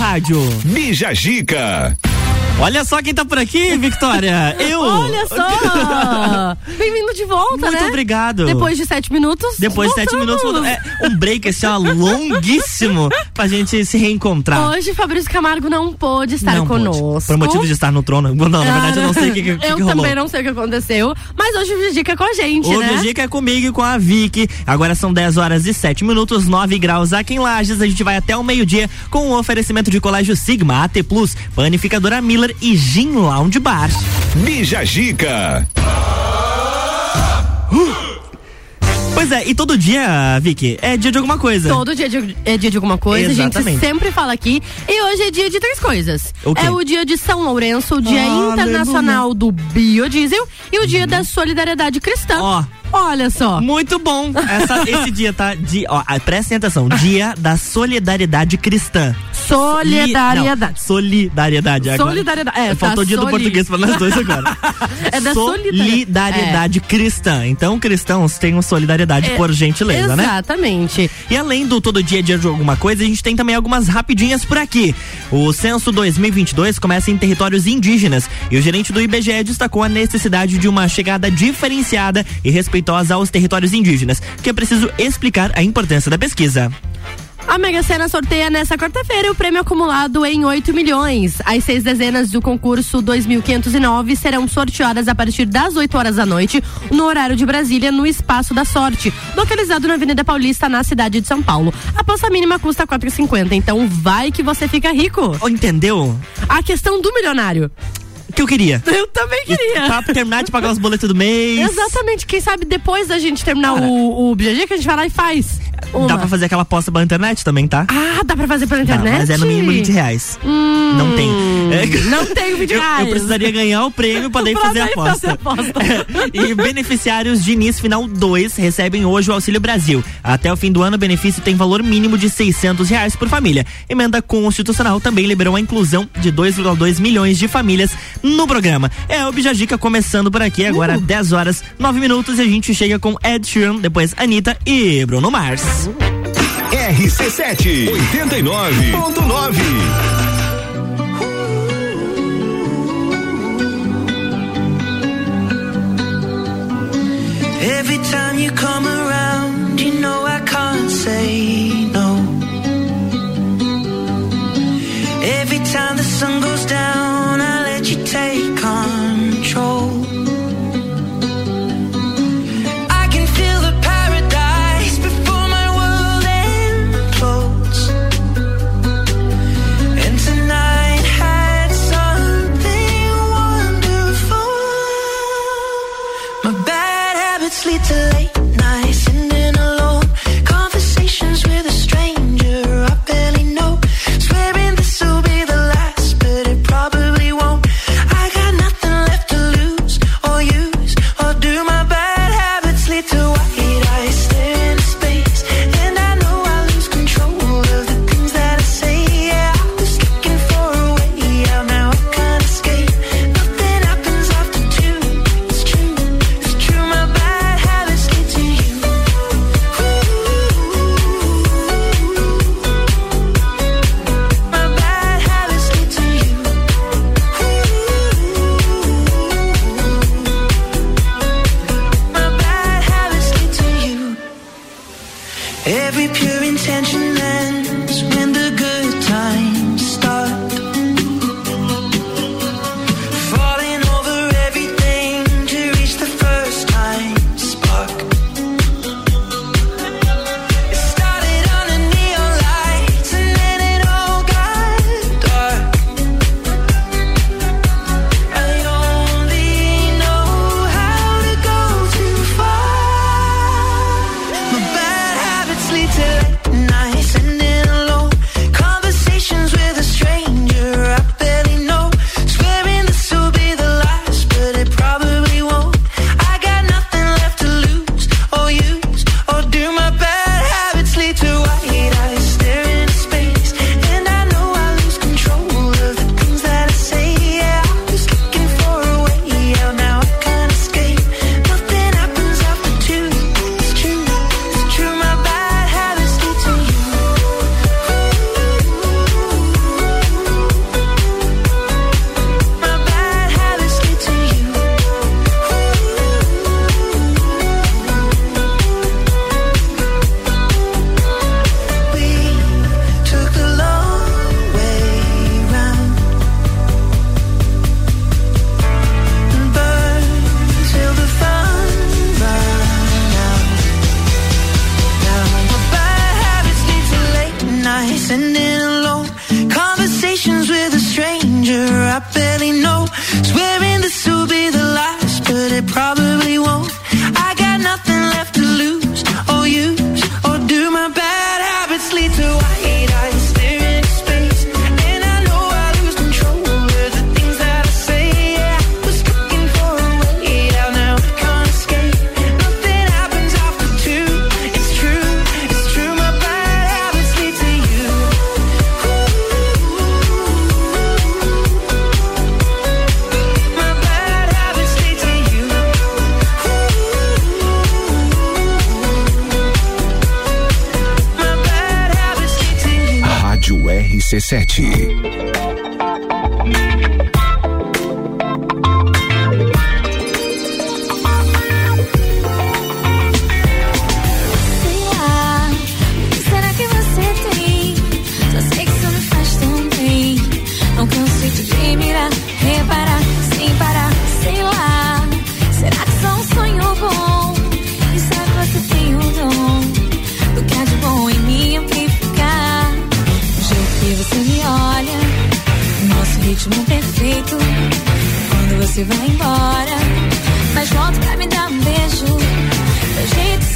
rádio. Bija Gica. Olha só quem tá por aqui, Victoria. Eu. Olha só. Bem-vindo de volta, Muito né? Muito obrigado. Depois de sete minutos. Depois de sete minutos. É um break assim, ó, longuíssimo pra gente se reencontrar. Hoje, Fabrício Camargo não pôde estar não conosco. Pôde. Por motivo de estar no trono. Não, na verdade, eu não sei o que, que, que Eu que também não sei o que aconteceu. Mas hoje o Vigica é com a gente, o né? O Vigica é comigo e com a Vicky. Agora são 10 horas e 7 minutos, 9 graus aqui em Lages. A gente vai até o meio-dia com o oferecimento de Colégio Sigma, AT Plus, Panificadora Miller e Gin Lounge Bar. Bija Gica. Pois é, e todo dia, Vicky, é dia de alguma coisa. Todo dia de, é dia de alguma coisa, Exatamente. a gente sempre fala aqui. E hoje é dia de três coisas. O quê? É o dia de São Lourenço, o dia Ah, internacional do biodiesel e o dia da solidariedade cristã. Ó. Olha só. Muito bom. Essa, esse dia, tá? De, ó, ah, prestem atenção. Dia da solidariedade cristã. Solidariedade. Não, solidariedade. Agora. Solidariedade. É, Faltou tá dia do soli- português pra nós dois agora. É da solidariedade cristã. Então, cristãos tenham solidariedade, É, por gentileza, né? Exatamente. E além do todo dia dia de alguma coisa, a gente tem também algumas rapidinhas por aqui. O censo 2022 começa em territórios indígenas e o gerente do IBGE destacou a necessidade de uma chegada diferenciada e respeitosa aos territórios indígenas, que é preciso explicar a importância da pesquisa. A Mega Sena sorteia nesta quarta-feira o prêmio acumulado em 8 milhões. As seis dezenas do concurso 2509 serão sorteadas a partir das 8 horas da noite, no horário de Brasília, no Espaço da Sorte, localizado na Avenida Paulista, na cidade de São Paulo. A aposta mínima custa 4,50, então vai que você fica rico. Oh, entendeu? A questão do milionário. Que eu queria? Eu também queria. Pra terminar de pagar os boletos do mês. Exatamente. Quem sabe depois da gente terminar Cara. o, o BG que a gente vai lá e faz. Uma. Dá pra fazer aquela aposta pela internet também, tá? Ah, dá pra fazer pela Dá, internet? mas é no mínimo 20 reais. Hum, Não tem. É. Não tenho 20 Eu, reais. eu precisaria ganhar o prêmio pra daí fazer a aposta. aposta. e beneficiários de NIS Final 2 recebem hoje o Auxílio Brasil. Até o fim do ano, o benefício tem valor mínimo de 600 reais por família. Emenda constitucional também liberou a inclusão de 2,2 milhões de famílias no programa. É o Bijagica começando por aqui, agora Uh. 10 horas 9 minutos e a gente chega com Ed Sheeran, depois Anitta e Bruno Mars. RC7 89.9. Every time you come around, you know I can't say no. Every time the sun goes down, I take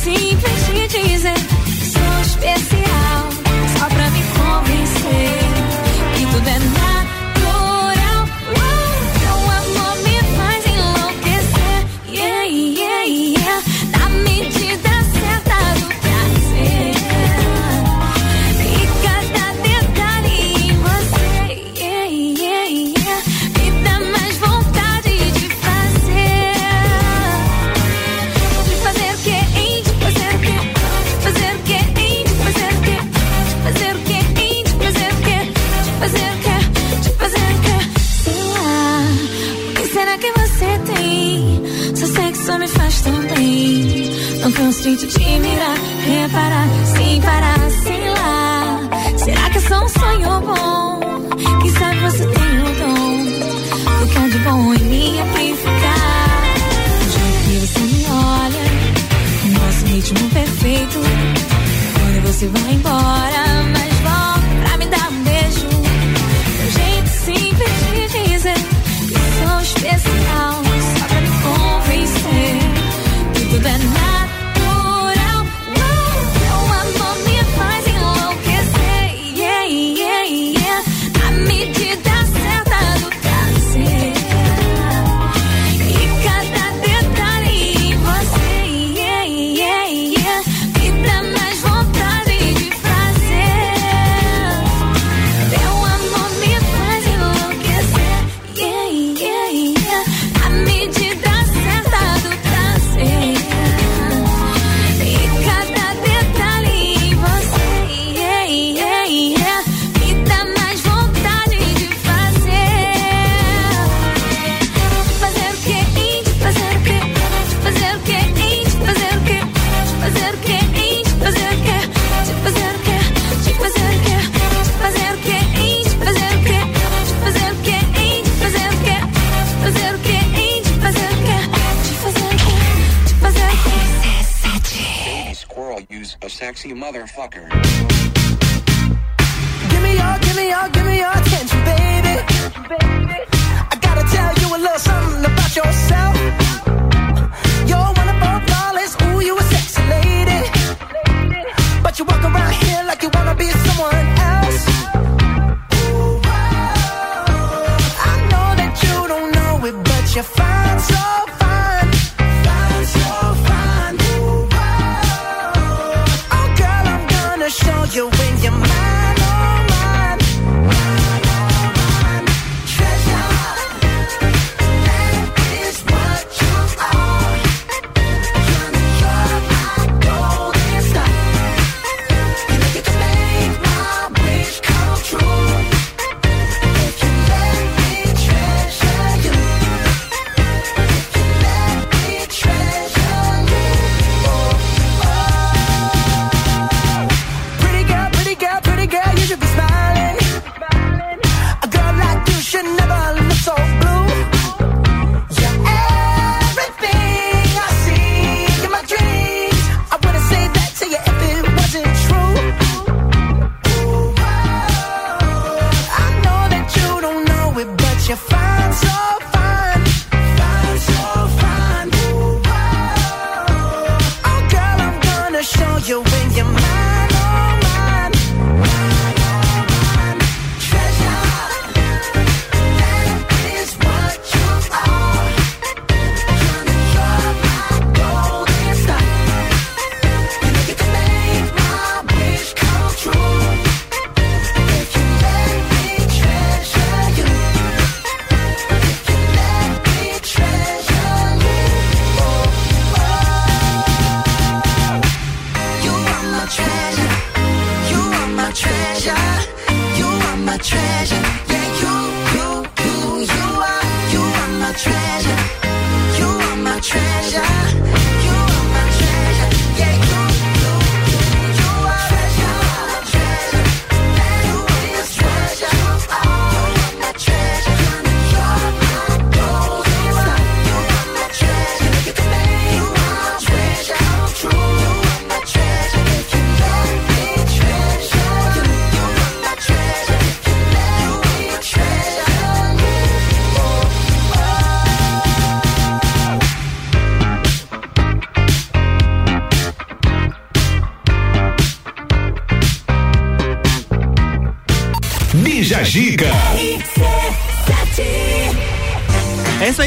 jeito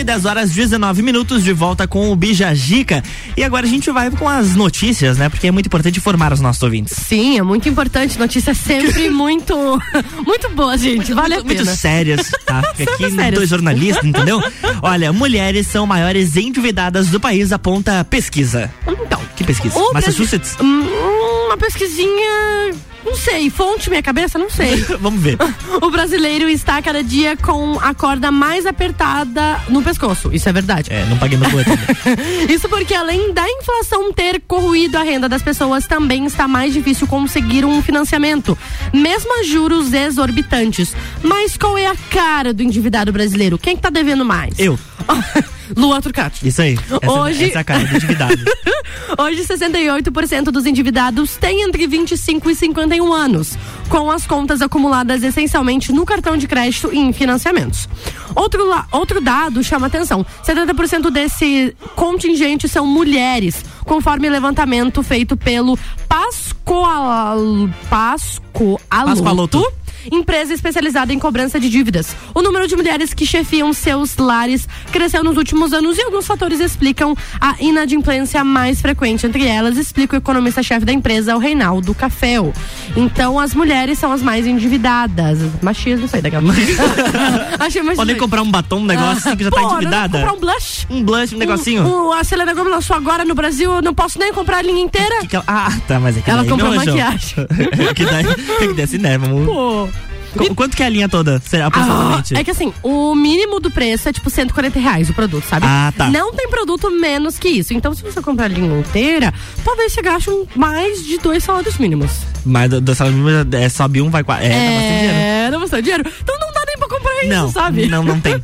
10 horas 19 minutos de volta com o Bija Gica. E agora a gente vai com as notícias, né? Porque é muito importante informar os nossos ouvintes. Sim, é muito importante. Notícia sempre muito, muito boa, gente. Vale a muito, muito pena. sérias, tá? Porque aqui sérias. dois jornalistas, entendeu? Olha, mulheres são maiores endividadas do país, aponta pesquisa. Então, Que pesquisa? o Massachusetts? Brasil- Hum, uma pesquisinha. Não sei, fonte minha cabeça, não sei. Vamos ver. O brasileiro está cada dia com a corda mais apertada no pescoço. Isso é verdade. É, não paguei meu boleto. Isso porque além da inflação ter corroído a renda das pessoas, também está mais difícil conseguir um financiamento, mesmo a juros exorbitantes. Mas qual é a cara do endividado brasileiro? Quem que tá devendo mais? Eu. Lua Turcati. Isso aí. Essa, Hoje- essa é a cara do endividado. Hoje, 68% dos endividados têm entre 25 e 51 anos, com as contas acumuladas essencialmente no cartão de crédito e em financiamentos. Outro, la- outro dado chama atenção: 70% desse contingente são mulheres, conforme levantamento feito pelo Pascoal, Pascoaloto. Pascoaloto. Empresa especializada em cobrança de dívidas. O número de mulheres que chefiam seus lares cresceu nos últimos anos e alguns fatores explicam a inadimplência mais frequente. Entre elas, explica o economista-chefe da empresa, o Reinaldo Caféu. Então, as mulheres são as mais endividadas. Machismo, isso aí daqui a pouco. Achei mais Podem comprar um batom, um negócio assim que já tá Pô, endividada. Comprar um blush. Um blush, um negocinho. Um, um, a Selena Gomez lançou agora no Brasil, eu não posso nem comprar a linha inteira. Que que ela- Ah, tá, mas é que Ela comprou maquiagem. que daí, que daí assim, né? Vamos... Pô. Qu- Quanto que é a linha toda, aproximadamente? Ah, é que assim, o mínimo do preço é tipo 140 reais o produto, sabe? Ah, tá. Não tem produto menos que isso. Então, se você comprar a linha inteira, talvez você gaste mais de dois salários mínimos. Mas do, do salário mínimo é, sobe um, vai quatro. É, tá bastante dinheiro. É, não bastante dinheiro. Então não dá nem pra comprar isso, Não, sabe? não, não tem.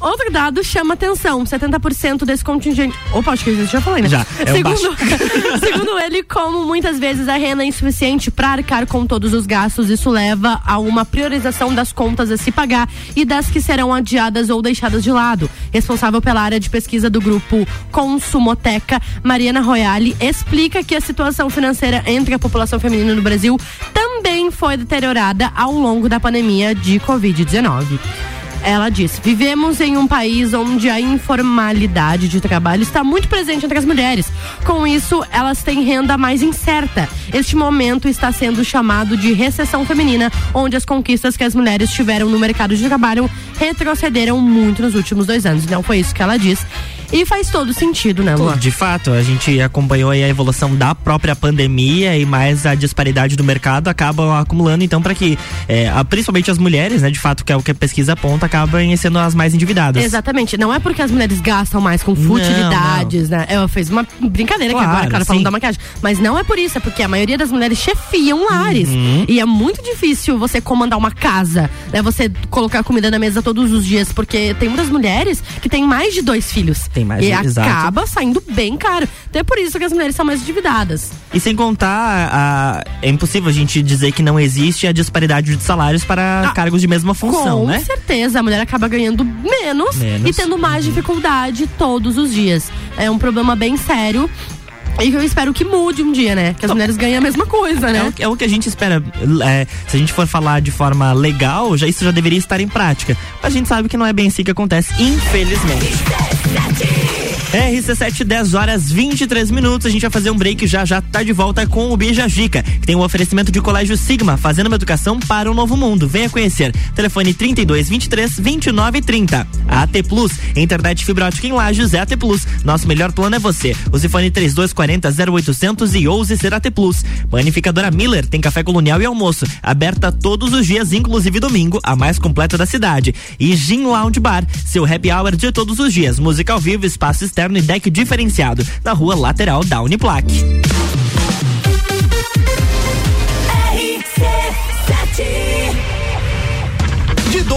Outro dado chama atenção: 70% desse contingente. Opa, acho que eu já falei, né? Já, é segundo, segundo ele, como muitas vezes a renda é insuficiente para arcar com todos os gastos, isso leva a uma priorização das contas a se pagar e das que serão adiadas ou deixadas de lado. Responsável pela área de pesquisa do grupo Consumoteca, Mariana Royale, explica que a situação financeira entre a população feminina no Brasil também foi deteriorada ao longo da pandemia de Covid-19. Ela disse: Vivemos em um país onde a informalidade de trabalho está muito presente entre as mulheres. Com isso, elas têm renda mais incerta. Este momento está sendo chamado de recessão feminina, onde as conquistas que as mulheres tiveram no mercado de trabalho retrocederam muito nos últimos dois anos. Não foi isso que ela disse. E faz todo sentido, né, Lu? De fato, a gente acompanhou aí a evolução da própria pandemia e mais a disparidade do mercado acabam acumulando, então, para que, é, principalmente as mulheres, né, de fato, que é o que a pesquisa aponta, acabam sendo as mais endividadas. Exatamente. Não é porque as mulheres gastam mais com futilidades, né? Eu fiz uma brincadeira aqui Claro, agora, claro, falando da maquiagem. Mas não é por isso, é porque a maioria das mulheres chefiam lares. Uhum. E é muito difícil você comandar uma casa, né? Você colocar comida na mesa todos os dias, porque tem muitas mulheres que têm mais de dois filhos. Tem mais E exato. acaba saindo bem caro. Então é por isso que as mulheres são mais endividadas. E sem contar, a- é impossível a gente dizer que não existe a disparidade de salários para Ah, cargos de mesma função, Com né? certeza, a mulher acaba ganhando menos, Menos. e tendo mais dificuldade todos os dias. É um problema bem sério. E eu espero que mude um dia, né? Que as mulheres ganhem a mesma coisa, É né? o, é o que a gente espera. É, se a gente for falar de forma legal, já, isso já deveria estar em prática. Mas a gente sabe que não é bem assim que acontece, infelizmente. RC7, 10 horas 23 minutos. A gente vai fazer um break já já tá de volta com o Bija Gica, que tem um oferecimento de Colégio Sigma, fazendo uma educação para o novo mundo. Venha conhecer. Telefone 32 23 29 30. A AT Plus, internet fibra ótica em Lages é AT Plus. Nosso melhor plano é você. Use fone 3240 0800 e ouse ser AT Plus. Panificadora Miller tem café colonial e almoço, aberta todos os dias, inclusive domingo, a mais completa da cidade. E Gin Lounge Bar, seu happy hour de todos os dias. Música ao vivo, espaço externo e deck diferenciado. Na rua lateral da Uniplac.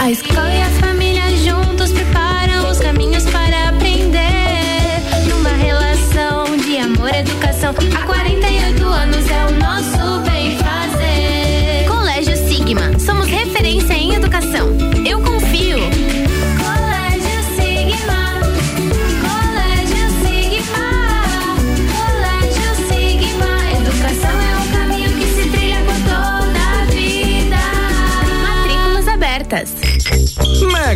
A escola e a família juntos preparam os caminhos para aprender. Numa relação de amor educação, há 48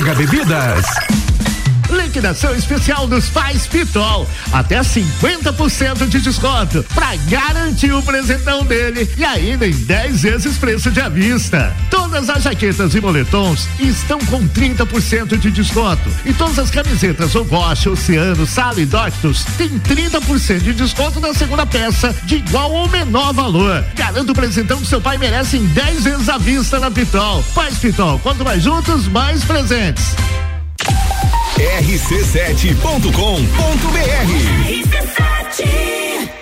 Bebidas. Liquidação especial dos pais Pitol. Até 50% de desconto para garantir o presentão dele e ainda em 10 vezes preço de à vista. Todas as jaquetas e moletons estão com 30% de desconto. E todas as camisetas Ogoche, Oceano, Sala e Doctus tem 30% de desconto na segunda peça de igual ou menor valor. Garanta o presentão que seu pai merece em 10 vezes à vista na Pitol. Pais Pitol, quanto mais juntos, mais presentes. rc7.com.br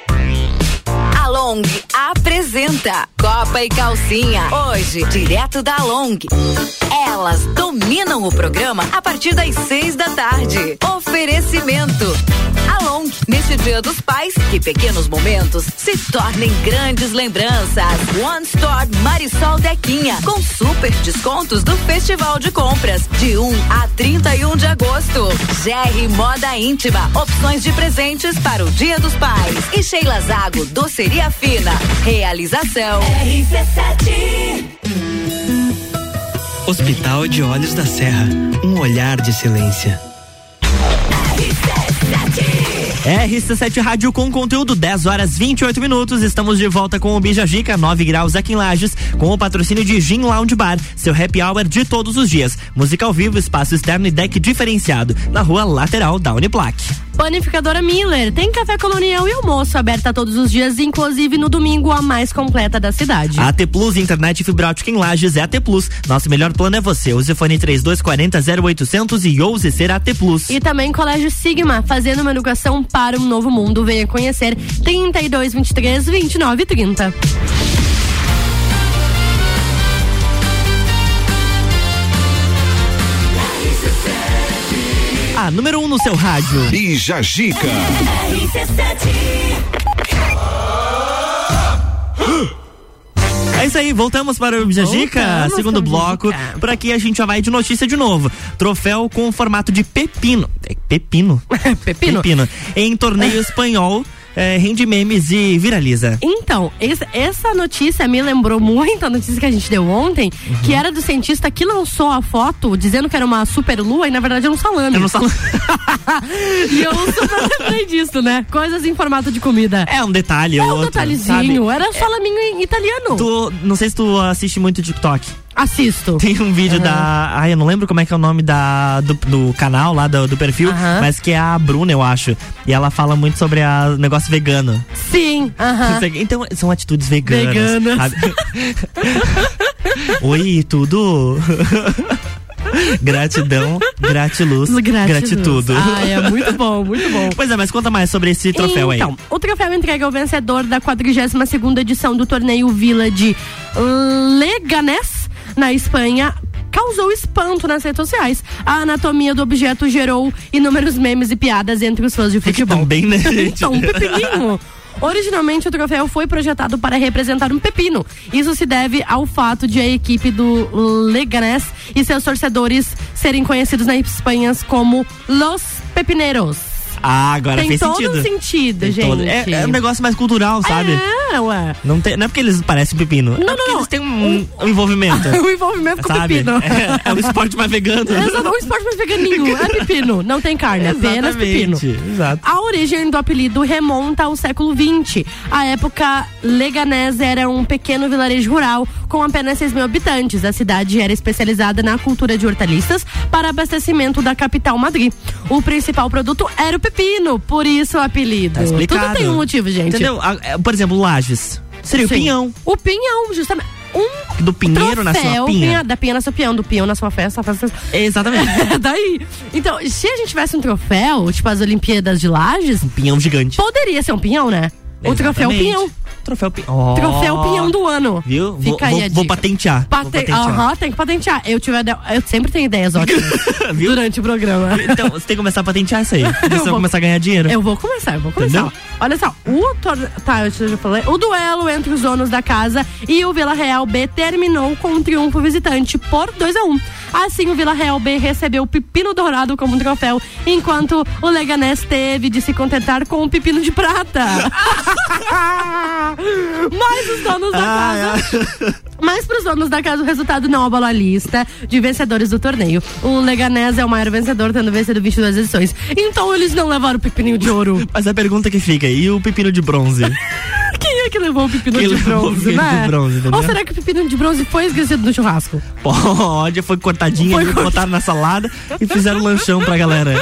Long apresenta Copa e Calcinha. Hoje, direto da Long. Elas dominam o programa a partir das seis da tarde. Oferecimento. A Long, neste Dia dos Pais, que pequenos momentos se tornem grandes lembranças. One Store Marisol Dequinha, com super descontos do Festival de Compras, de 1 a 31 de agosto. GR Moda Íntima, opções de presentes para o Dia dos Pais. E Sheila Zago, doceria fina. Realização. RC7. Hospital de Olhos da Serra, um olhar de silêncio. RC7 Rádio com conteúdo 10 horas 28 minutos. Estamos de volta com o Bija Gica, 9 graus aqui em Lages, com o patrocínio de Gin Lounge Bar, seu happy hour de todos os dias. Música ao vivo, espaço externo e deck diferenciado, na rua lateral da Uniplac. Panificadora Miller tem café colonial e almoço aberta todos os dias, inclusive no domingo, a mais completa da cidade. AT Plus Internet Fibra Ótica em Lages é AT Plus. Nosso melhor plano é você. Use fone 3240 0800 e ouse ser AT Plus. E também Colégio Sigma, fazendo uma educação para um novo mundo. Venha conhecer 3223 2930. A número 1 um no seu rádio. Bija Gica. É isso aí, voltamos para o Bijajica, segundo bloco. Bijajica. Por aqui a gente já vai de notícia de novo. Troféu com o formato de pepino. É, Pepino? Pepino? Pepino. Em torneio espanhol, é, rende memes e viraliza. Então, esse- essa notícia me lembrou muito a notícia que a gente deu ontem, Uhum. que era do cientista que lançou a foto dizendo que era uma super lua e na verdade era um salame. Eu não sal... E eu super lembrei disso, né? Coisas em formato de comida. É um detalhe, É um outro, detalhezinho, sabe? era um salaminho em italiano. Tu, não sei se tu assiste muito TikTok. Assisto. Tem um vídeo Aham. da. Ai, eu não lembro como é que é o nome da, do, do canal lá, do, do perfil, Aham. mas que é a Bruna, eu acho. E ela fala muito sobre o negócio vegano. Sim, aham. Então, são atitudes veganas. Veganas. Oi, tudo? Gratidão, gratiluz, Gratiluz. gratitudo. Ah, é muito bom, muito bom. Pois é, mas conta mais sobre esse troféu então, aí. o troféu entrega ao vencedor da 42ª edição do torneio Vila de Leganés, na Espanha, causou espanto nas redes sociais. A anatomia do objeto gerou inúmeros memes e piadas entre os fãs de futebol. Também, né, gente? Então, um pepininho. Originalmente, o troféu foi projetado para representar um pepino. Isso se deve ao fato de a equipe do Leganés e seus torcedores serem conhecidos na Espanha como Los Pepineros. Ah, agora Tem fez todo sentido. sentido, Tem gente. todo- É, é um negócio mais cultural, sabe? É, ué. Não, tem, não é porque eles parecem pepino. Não, é porque não, eles têm um, um envolvimento. o envolvimento com sabe? pepino. É, é um esporte mais vegano. Exato, um esporte mais veganinho. É pepino. Não tem carne, apenas pepino. Exato. A origem do apelido remonta ao século XX. A época, Leganés era um pequeno vilarejo rural com apenas 6 mil habitantes. A cidade era especializada na cultura de hortaliças para abastecimento da capital Madrid. O principal produto era o pepino, por isso o apelido. Tá explicado. Tudo tem um motivo, gente. Entendeu? É, Por exemplo, Lages. Seria Sim. o pinhão. O pinhão, justamente. Um Do pinheiro na sua troféu, pinha. pinha- da pinha na sua pinhão, do pinhão na sua festa, festa. Exatamente. Daí. Então, se a gente tivesse um troféu, tipo as Olimpíadas de Lages, Um pinhão gigante. poderia ser um pinhão, né? O troféu Exatamente. pinhão. Troféu pinhão. Troféu pinhão do ano. Viu? Vou, Fica aí vou, a vou. Vou Pate... patentear. Aham, tem que patentear. Eu, tive, ide- eu sempre tenho ideias ótimas durante o programa. Então, você tem que começar a patentear isso aí. Você vai vou- começar a ganhar dinheiro. Eu vou começar, eu vou começar. Entendeu? Olha só, o tor... tá, eu já falei. O duelo entre os donos da casa e o Vila Real B terminou com um triunfo visitante por 2 a 1 Assim, o Vila Real B recebeu o pepino dourado como troféu, enquanto o Leganés teve de se contentar com o pepino de prata. Mas os donos da casa. Mas para os donos da casa, o resultado não abalou a lista de vencedores do torneio. O Leganés é o maior vencedor, tendo vencido 22 edições. Então eles não levaram o pepininho de ouro. Mas a pergunta que fica, e o pepino de bronze? Quem é que levou o pepino Quem de levou o bronze, pepino né? de bronze? Ou será que o pepino de bronze foi esquecido no churrasco? Pode, foi cortadinho, Foi ali, cortado. botaram na salada e fizeram lanchão pra galera.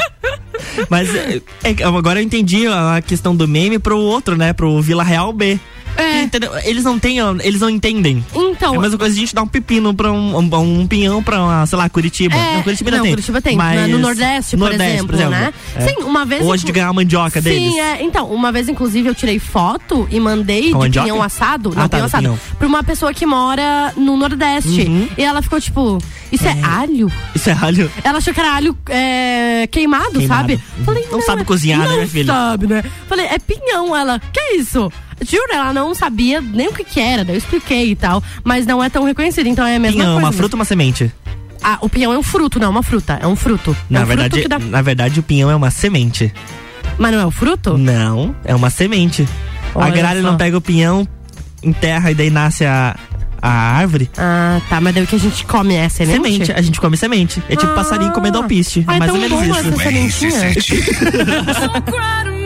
Mas é, é, agora eu entendi a questão do meme pro outro, né? Pro Vila Real B. É. Entendeu? Eles não têm, eles não entendem. Então. É a mesma coisa a gente dar um pepino pra um, um, um pinhão pra, uma, sei lá, Curitiba. É, não, Curitiba não, não tem. Curitiba tem. Mas No Nordeste, por exemplo, né? É. Sim, uma vez. Gente inclu- ganhar a mandioca deles. Sim, é. Então, uma vez, inclusive, eu tirei foto e mandei Com de mandioca? pinhão assado. Não, Ah, tá, pinhão do assado. pinhão. Pra uma pessoa que mora no Nordeste. Uhum. E ela ficou tipo, isso é, alho? Isso é alho. Ela achou que era alho é, queimado, Queimado. sabe? Falei, Não sabe cozinhar, né, não minha filha? sabe, né? Falei, é pinhão. Ela, que isso? Juro, ela não sabia nem o que que era, daí eu expliquei e tal, mas não é tão reconhecido, então é a mesma Pinhão, coisa. uma fruta ou uma semente? Ah, o pinhão é um fruto, não é uma fruta, é um fruto. é Na um verdade, fruto dá... na verdade, o pinhão é uma semente. Mas não é o fruto? Não, é uma semente. a Olha gralha só. não pega o pinhão, enterra e daí nasce a, a árvore. Ah, tá, mas daí o que a gente come é semente? Semente, a gente come semente. É tipo Ah. passarinho comendo alpiste. Ah, é mais então ou menos isso. essa sementinha.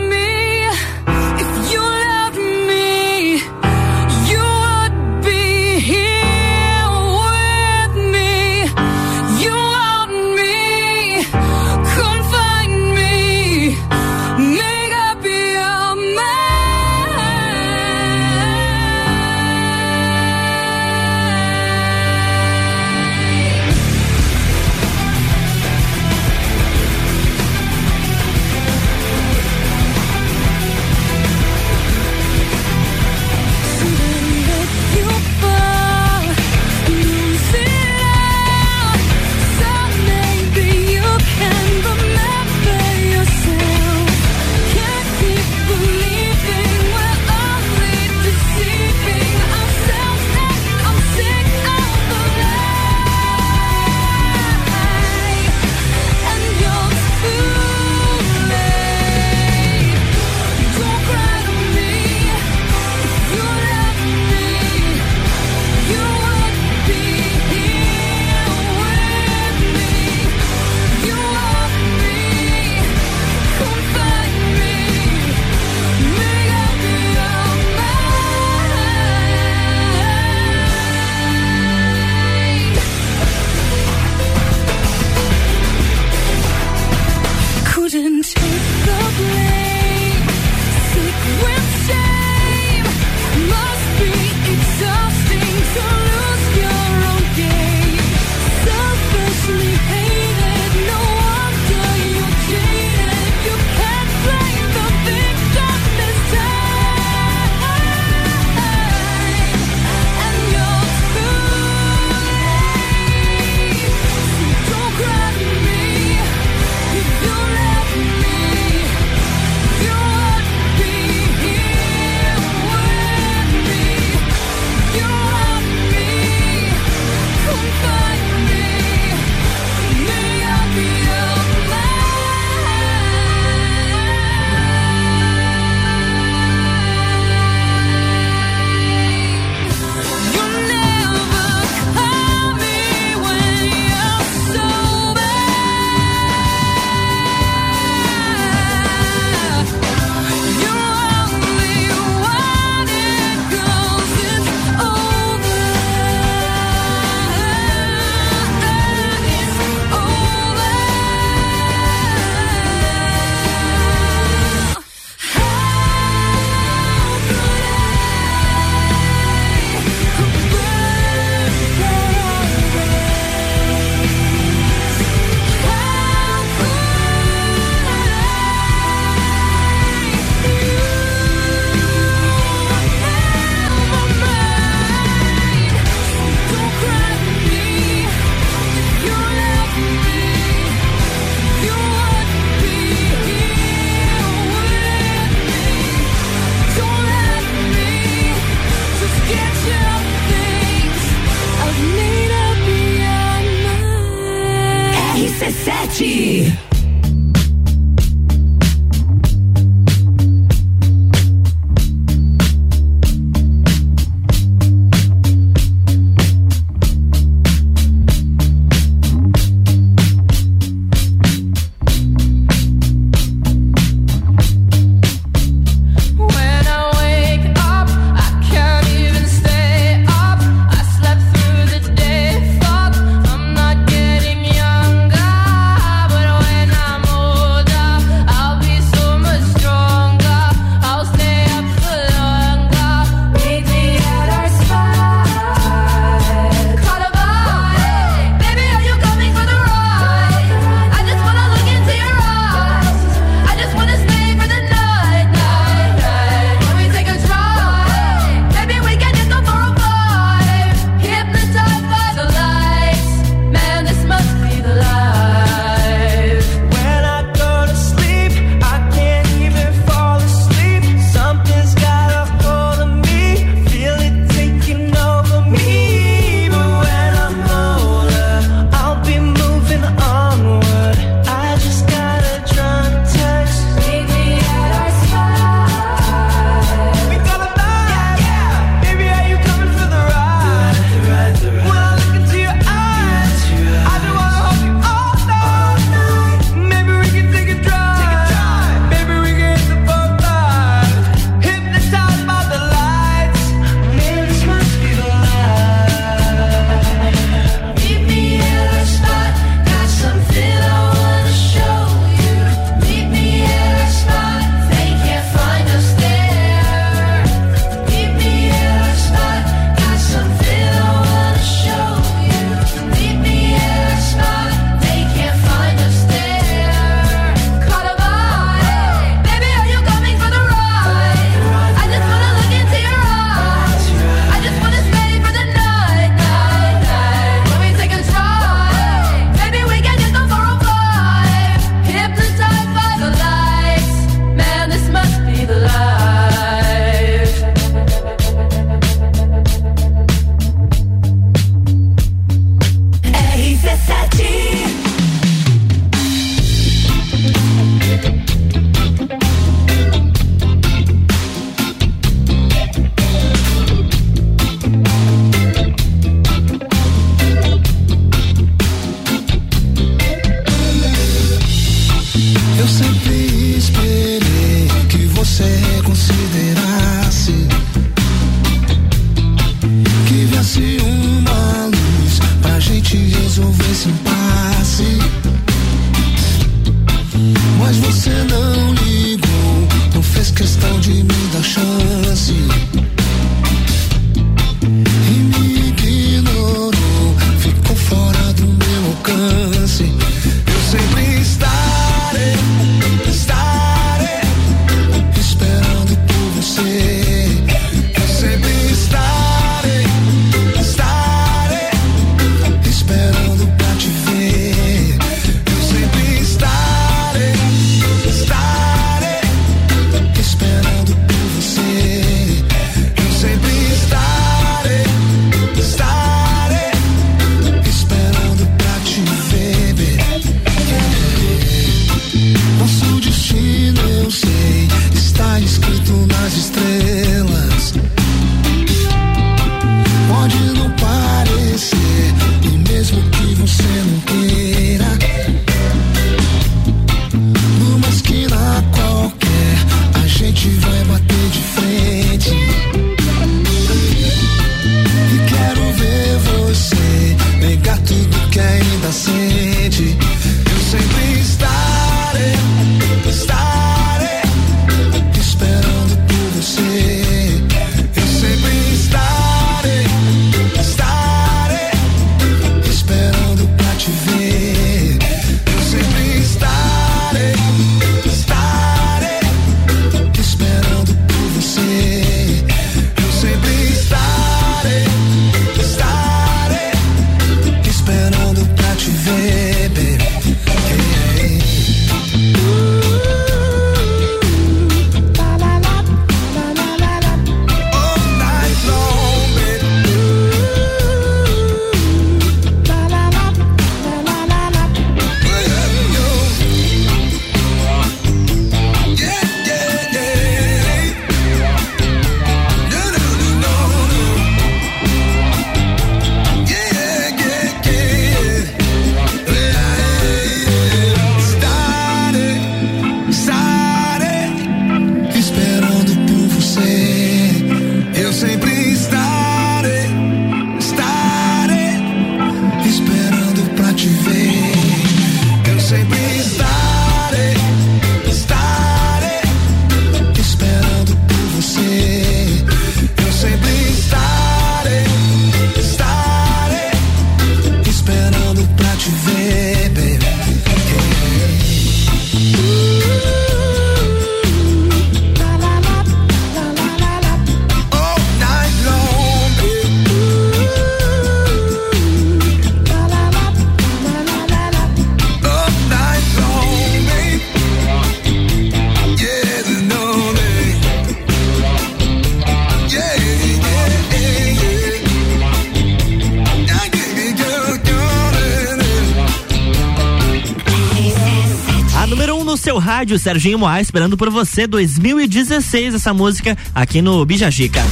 rádio, Serginho Moá, esperando por você 2016 essa música aqui no Bijagica.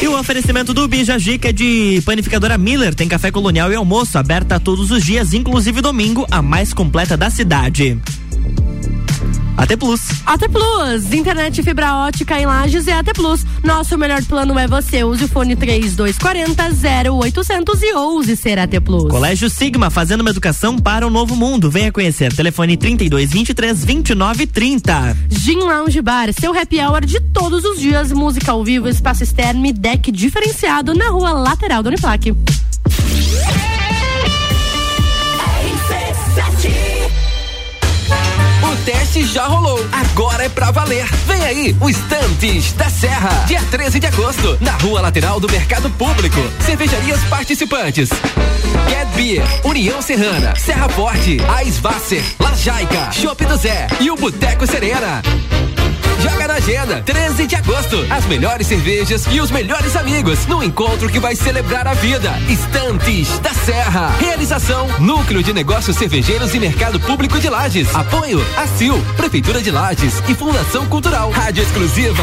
E o oferecimento do Bijagica é de panificadora Miller tem café colonial e almoço aberta todos os dias, inclusive domingo, a mais completa da cidade. AT Plus. AT Plus, internet fibra ótica em Lages é AT Plus. Nosso melhor plano é você. Use o fone 3240 0800 e ouse ser AT Plus. Colégio Sigma, fazendo uma educação para o novo mundo. Venha conhecer. Telefone 32 23 29 30. Gin Lounge Bar, seu happy hour de todos os dias. Música ao vivo, espaço externo e deck diferenciado na rua lateral do Uniplaque. Teste já rolou. Agora é pra valer. Vem aí, o Estantes da Serra. Dia 13 de agosto, na rua lateral do Mercado Público. Cervejarias participantes. Get Beer, União Serrana, Serra Forte, Aisvasser, Lajaica, Chopp do Zé e o Boteco Serena. Joga na agenda, 13 de agosto. As melhores cervejas e os melhores amigos no encontro que vai celebrar a vida. Estantes da Serra. Realização: Núcleo de Negócios Cervejeiros e Mercado Público de Lages. Apoio: ACIL, Prefeitura de Lages e Fundação Cultural. Rádio Exclusiva.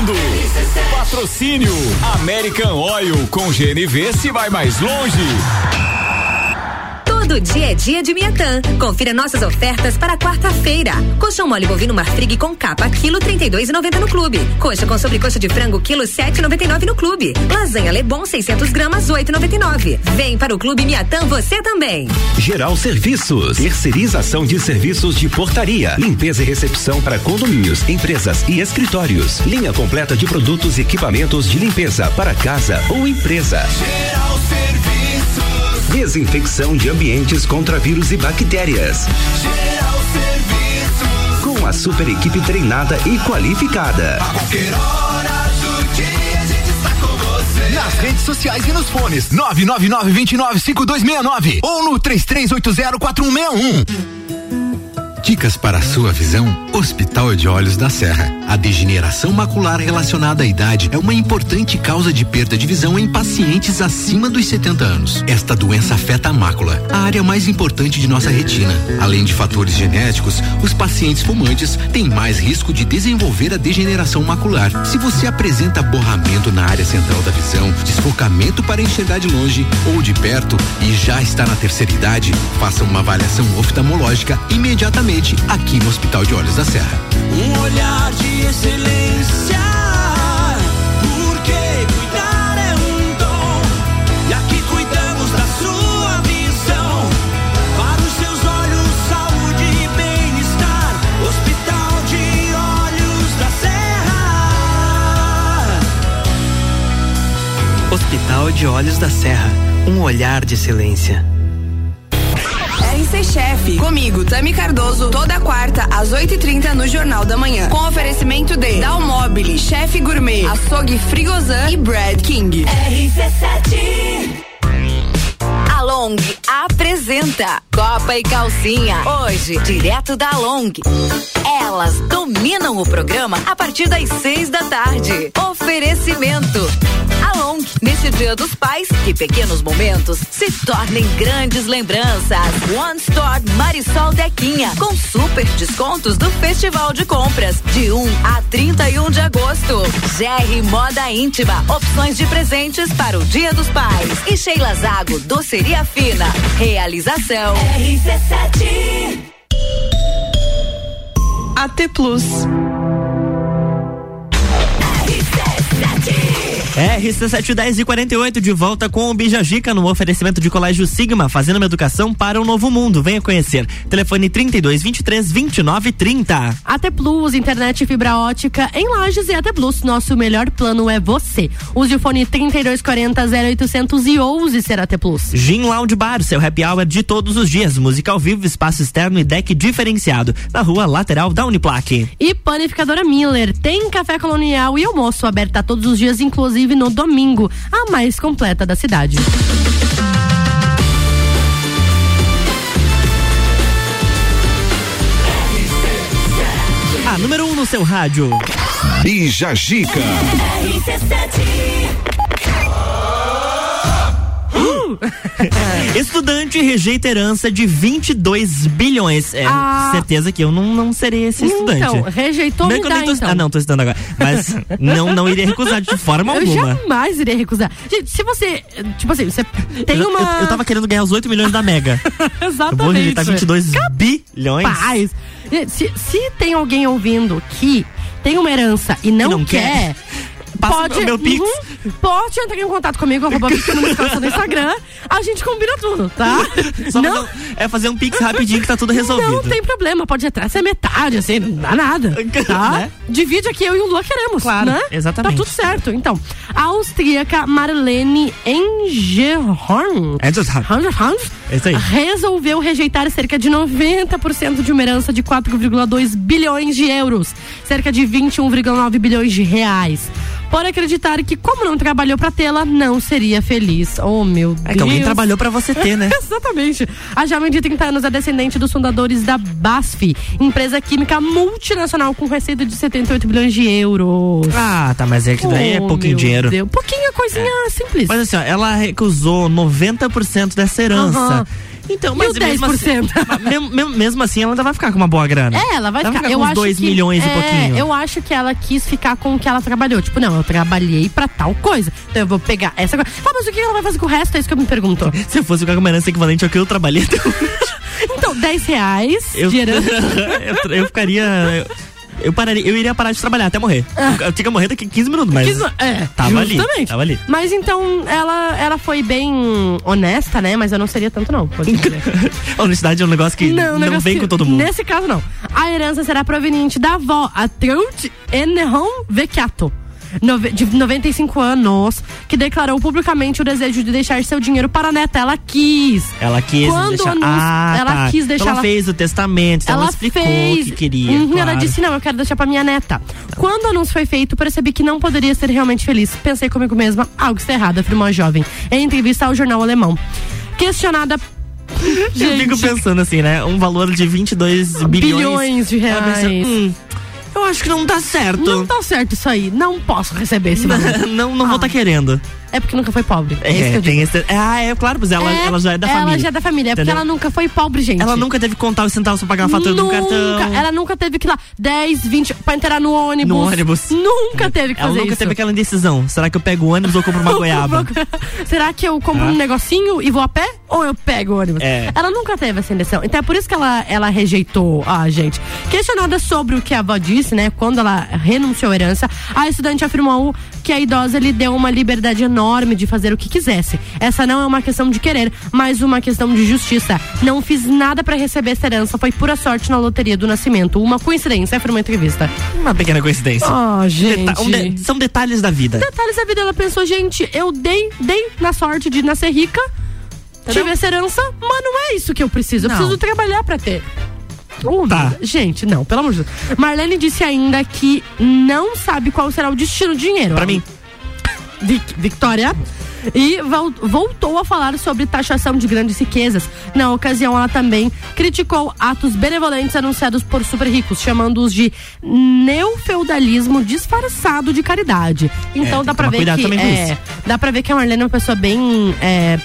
Mundo. Patrocínio American Oil com GNV se vai mais longe. Todo dia é dia de Miatã. Confira nossas ofertas para quarta-feira. Coxão mole bovino marfrig com capa, quilo 32,90 no clube. Coxa com sobrecoxa de frango, quilo 7,99 no clube. Lasanha Lebon 600 gramas, 8,99. Vem para o clube Miatã você também. Geral Serviços, terceirização de serviços de portaria, limpeza e recepção para condomínios, empresas e escritórios. Linha completa de produtos e equipamentos de limpeza para casa ou empresa. Geral Serviços. Desinfecção de ambientes contra vírus e bactérias. Com a super equipe treinada e qualificada. Qualquer hora do dia a gente está com você. Nas redes sociais e nos fones 999 29 5269 ou no 33804161. Dicas para a sua visão? Hospital de Olhos da Serra. A degeneração macular relacionada à idade é uma importante causa de perda de visão em pacientes acima dos 70 anos. Esta doença afeta a mácula, a área mais importante de nossa retina. Além de fatores genéticos, os pacientes fumantes têm mais risco de desenvolver a degeneração macular. Se você apresenta borramento na área central da visão, desfocamento para enxergar de longe ou de perto e já está na terceira idade, faça uma avaliação oftalmológica imediatamente aqui no Hospital de Olhos da Serra. Um olhar de excelência. Porque cuidar é um dom. E aqui cuidamos da sua visão. Para os seus olhos, saúde e bem-estar. Hospital de Olhos da Serra. Hospital de Olhos da Serra. Um olhar de excelência. RC Chef, comigo, Tami Cardoso, toda quarta às 8h30 no Jornal da Manhã. Com oferecimento de Dalmobile, Chef Gourmet, Açougue Frigozan e Brad King. RC7 A Long apresenta Copa e Calcinha. Hoje, direto da Long. Elas dominam o programa a partir das seis da tarde. Oferecimento. Long, neste Dia dos Pais, que pequenos momentos se tornem grandes lembranças. One Store Marisol Dequinha, com super descontos do Festival de Compras, de 1 a 31 de agosto. GR Moda Íntima, opções de presentes para o Dia dos Pais. E Sheila Zago, Doceria Fina. Realização. RC7. AT Plus. RC710 e 48 de volta com o Bijagica no oferecimento de Colégio Sigma, fazendo uma educação para um novo mundo. Venha conhecer. Telefone 32 23 29 30. AT Plus, internet e fibra ótica em Lages e AT Plus. Nosso melhor plano é você. Use o fone 3240 0800 e ouse ser AT Plus. Gin Lounge Bar, seu happy hour de todos os dias. Música ao vivo, espaço externo e deck diferenciado. Na rua lateral da Uniplaque. E Panificadora Miller tem café colonial e almoço aberta todos os dias, inclusive no domingo, a mais completa da cidade. A número 1 um no seu rádio. Bija Gica. Estudante rejeita herança de 22 bilhões. É, Ah. certeza que eu não, não serei esse estudante. Então, rejeitou, Não é me eu dá, tô- então. Ah, não, tô estudando agora. Mas não, não iria recusar de forma Eu alguma. jamais iria recusar. Gente, se você. Tipo assim, você tem eu, uma. eu, eu tava querendo ganhar os 8 milhões da Mega. Eu vou Exatamente. rejeitar 22 bilhões. Paz. Se, se tem alguém ouvindo que tem uma herança e não, não quer. quer, passa Pode, o meu Pix. Uhum, pode entrar em contato comigo, arroba no Instagram. A gente combina tudo, tá? Só não, fazer um- é fazer um Pix rapidinho que tá tudo resolvido. não tem problema, pode entrar ser metade, assim, não dá nada. Tá? Né? Divide aqui, eu e o Lua queremos. Claro, né? exatamente. Tá tudo certo. Então, a austríaca Marlene Engerhorn. Engerhorn. É. Resolveu rejeitar cerca de 90% de uma herança de 4,2 bilhões de euros, cerca de 21,9 bilhões de reais. Por acreditar que, como não trabalhou pra tê-la, não seria feliz. Oh, meu Deus. É que alguém trabalhou pra você ter, né? Exatamente. A jovem de 30 anos é descendente dos fundadores da BASF, empresa química multinacional com receita de 78 bilhões de euros. Ah, tá, mas é que daí é Oh, pouquinho meu dinheiro. Deus. Pouquinho coisinha simples. Mas assim, ó, ela recusou 90% dessa herança. Então, E mas o mesmo 10%? assim, mesmo, mesmo- assim, ela ainda vai ficar com uma boa grana. É, ela vai Ela ficar. ficar eu com uns acho 2 que, milhões e é, pouquinho. Eu acho que ela quis ficar com o que ela trabalhou. Tipo, não, eu trabalhei pra tal coisa. Então eu vou pegar essa coisa. Ah, mas o que ela vai fazer com o resto? É isso que eu me pergunto. Se eu fosse ficar com uma herança equivalente ao que eu trabalhei, Então, 10 reais eu, de herança. eu, eu ficaria. Eu, eu pararia, eu iria parar de trabalhar até morrer. Eu, eu tinha que morrer daqui 15 minutos, mas. 15 é, tava ali. Tava ali. Mas então, ela, ela foi bem honesta, né? Mas eu não seria tanto, não. Honestidade é um negócio que não, negócio vem que- com todo mundo. Nesse caso, não. A herança será proveniente da avó, a Truth Enron Vecchiato. De 95 anos, que declarou publicamente o desejo de deixar seu dinheiro para a neta. Ela quis. Ela quis Quando deixar. ah, ela tá. quis deixar Então ela ela- fez o testamento, então ela, ela explicou fez. o que queria. Uhum, Ela claro. disse: não, eu quero deixar pra minha neta. Quando o anúncio foi feito, percebi que não poderia ser realmente feliz. Pensei comigo mesma, algo está errado, afirmou a jovem. Em entrevista ao jornal alemão. Questionada. Eu fico Gente, pensando assim, né? Um valor de 22 bilhões. bilhões de Ela reais. "Hum, acho que não tá certo. Não tá certo isso aí. Não posso receber esse valor. não, não vou estar querendo. É porque nunca foi pobre. É, isso que É, eu digo. esse. Ah, é claro, pois ela, É, ela já é da ela família. já é da família. É porque ela nunca foi pobre, gente. Ela nunca teve que contar os centavos pra pagar a fatura nunca, do cartão. Ela nunca teve que ir lá 10, 20 pra entrar no ônibus. No ônibus. Nunca teve que Ela fazer nunca isso. teve aquela indecisão. Será que eu pego o ônibus ou compro uma goiaba? Será que eu compro Ah. um negocinho e vou a pé? Ou eu pego o ônibus? É. Ela nunca teve essa indecisão. Então é por isso que ela, ela rejeitou a gente. Questionada sobre o que a avó disse, né? Quando ela renunciou à herança, a estudante afirmou que a idosa lhe deu uma liberdade enorme de fazer o que quisesse. Essa não é uma questão de querer, mas uma questão de justiça. Não fiz nada pra receber essa herança, foi pura sorte na loteria do nascimento. Uma coincidência, afirmou em entrevista. Uma pequena coincidência. Ah, gente. Deta- um de- São detalhes da vida. Detalhes da vida, ela pensou, gente, eu dei, dei na sorte de nascer rica, tive essa herança, mas não é isso que eu preciso. Eu Não. preciso trabalhar pra ter. Tá. Gente, não, pelo amor de Deus. Marlene disse ainda que não sabe qual será o destino do dinheiro. Pra Ela- mim. Vic- Victoria. E vol- voltou a falar sobre taxação de grandes riquezas. Na ocasião, ela também criticou atos benevolentes anunciados por super ricos, chamando-os de neofeudalismo disfarçado de caridade. Então É, dá pra ver que é, dá para ver que a Marlene é uma pessoa bem é,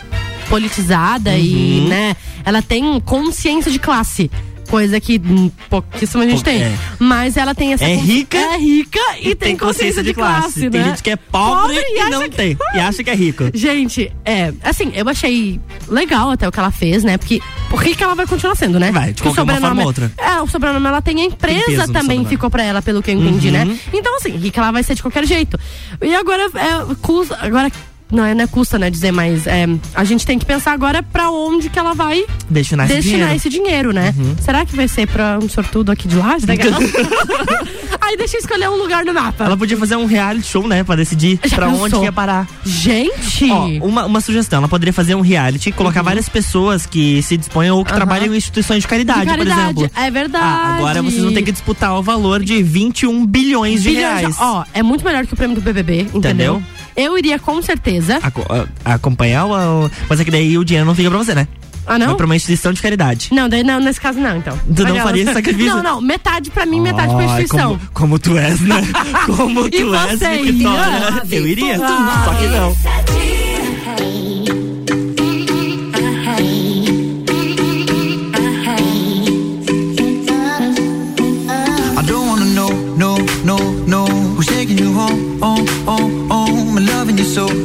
politizada e, Uhum. né, ela tem consciência de classe. Coisa que hum, pouquíssima gente Pou- tem. é. Mas ela tem essa. É consci- rica É rica e, tem consciência de classe, Tem né? gente que é pobre, e, acha não que- tem. E acha que é rico. Gente, é, assim, eu achei legal até o que ela fez, né? Porque por que que ela vai continuar sendo, né? Vai, de Porque o qualquer uma forma sobrenome- ou outra. É, o sobrenome ela tem a empresa peso no também sobrenome. ficou pra ela, pelo que eu entendi, Uhum. né? Então, assim, rica ela vai ser de qualquer jeito. E agora, é, custa, agora, não é, não é custa, né, dizer, mas é, a gente tem que pensar agora pra onde que ela vai Destinar esse destinar dinheiro. esse dinheiro, né? Uhum. Será que vai ser pra um sortudo aqui de lá? Aí deixa eu escolher um lugar no mapa. Ela podia fazer um reality show, né? Pra decidir pensou? onde ia parar. Gente! Ó, uma, uma sugestão, ela poderia fazer um reality, colocar várias pessoas que se disponham ou que Uhum. Trabalham em instituições de caridade, De caridade, por exemplo. é verdade. Ah, agora vocês vão ter que disputar o valor de 21 bilhões de Bilhões reais. Ó, é muito melhor que o prêmio do BBB, entendeu? Entendeu? Eu iria com certeza. Aco- a- acompanhar o. Mas é que daí o dinheiro não fica pra você, né? Ah, não? Vai pra uma instituição de caridade. Não, daí não, nesse caso não, então. Tu não faria esse sacrifício? Não, não, metade pra mim, metade pra Ai, instituição. Como, como tu és, né? Como E tu és, você Victoria. iria? Eu iria. Ah. Só que não. I don't wanna know, no, no, no. Who's taking you home, home, home, home? I'm loving you so, so, so,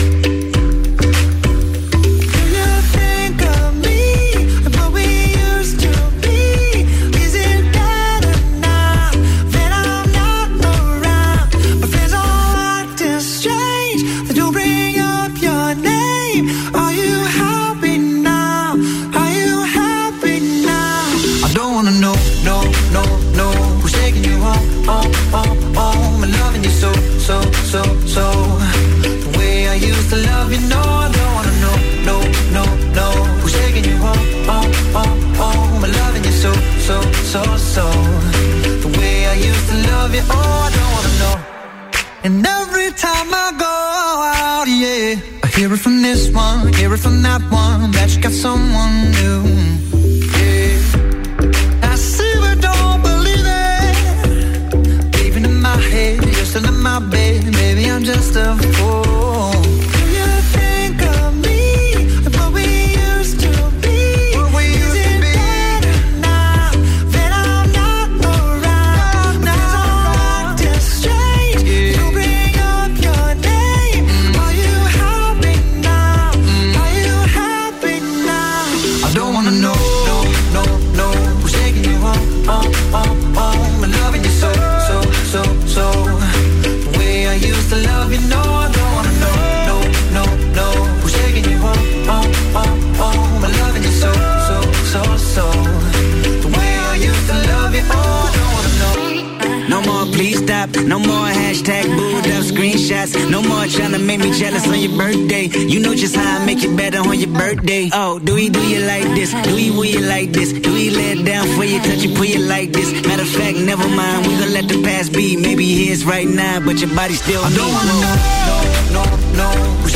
And every time I go out, yeah, I hear it from this one, hear it from that one, that you got someone new. Yeah. I see but don't believe it. Even in my head, still in my bed. Maybe I'm just a fool. Stop. No more hashtag booed up screenshots. No more trying to make me jealous on your birthday. You know just how I make it better on your birthday. Oh, do we do you like this? Do we will you like this? Do we let it down for you, touch you, put you like this? Matter of fact, never mind. We gonna let the past be. Maybe here's right now, but your body still. I don't wanna know. No, no, no. Who's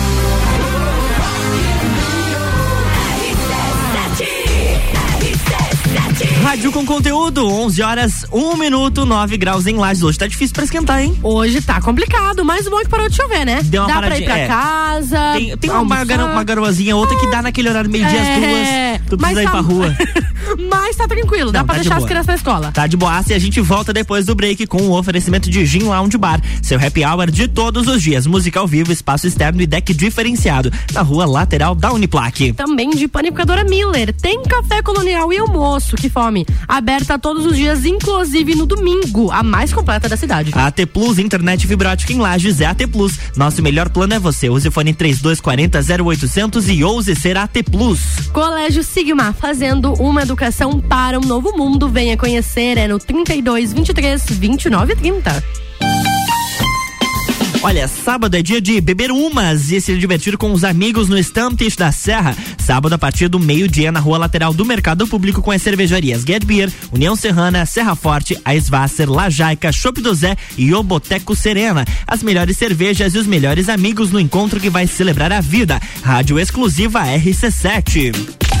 Rádio com conteúdo, 11 horas, 1 minuto, 9 graus em Lages. Hoje tá difícil pra esquentar, hein? Hoje tá complicado, mas o bom é que parou de chover, né? Deu uma Dá pra ir paradinha, pra é. casa. Tem, tem uma, garo, uma garoazinha, outra que dá naquele horário meio-dia É, às duas. Tu mas precisa ir tá- pra rua. Tá tranquilo, dá Não, pra tá de deixar as boa. crianças na escola. Tá de boaça e a gente volta depois do break com o oferecimento de Gin Lounge Bar, seu happy hour de todos os dias, música ao vivo, espaço externo e deck diferenciado, na rua lateral da Uniplaque. Também de panificadora Miller. Tem café colonial e almoço, que fome. Aberta todos os dias, inclusive no domingo, a mais completa da cidade. AT Plus, internet fibra ótica em Lages é AT Plus. Nosso melhor plano é você. Use o fone 3240 0800 e ouse ser AT Plus. Colégio Sigma, fazendo uma educação para um novo mundo. Venha conhecer, é no 32 23 29 30. Olha, sábado é dia de beber umas e se divertir com os amigos no Estantes da Serra. Sábado a partir do meio-dia na rua lateral do Mercado Público com as cervejarias Get Beer, União Serrana, Serra Forte, Aisvasser, Lajaica, Chopp do Zé e o Boteco Serena. As melhores cervejas e os melhores amigos no encontro que vai celebrar a vida. Rádio exclusiva RC7.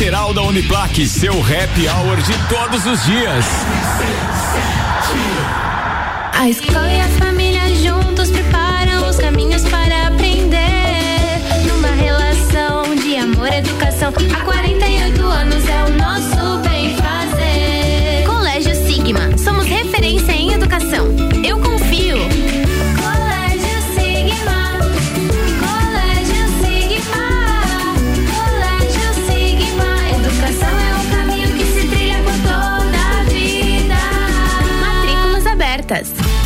lateral da Uniplaque. Seu happy hour de todos os dias. A escola e a família juntos preparam os caminhos para aprender. Numa relação de amor e educação, há 48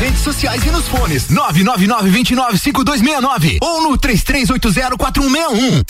redes sociais e nos fones. 999-295269 ou no 33804161.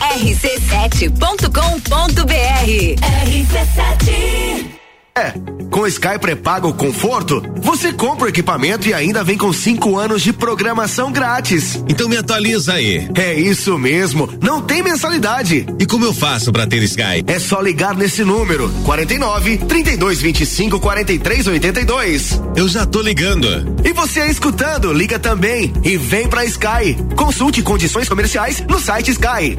rc7.com.br RC7 É, com Sky pré-pago conforto, você compra o equipamento e ainda vem com cinco anos de programação grátis. Então me atualiza aí. É isso mesmo, não tem mensalidade. E como eu faço pra ter Sky? É só ligar nesse número 49 32 25 43 82. Eu já tô ligando. E você escutando, liga também e vem pra Sky. Consulte condições comerciais no site Sky.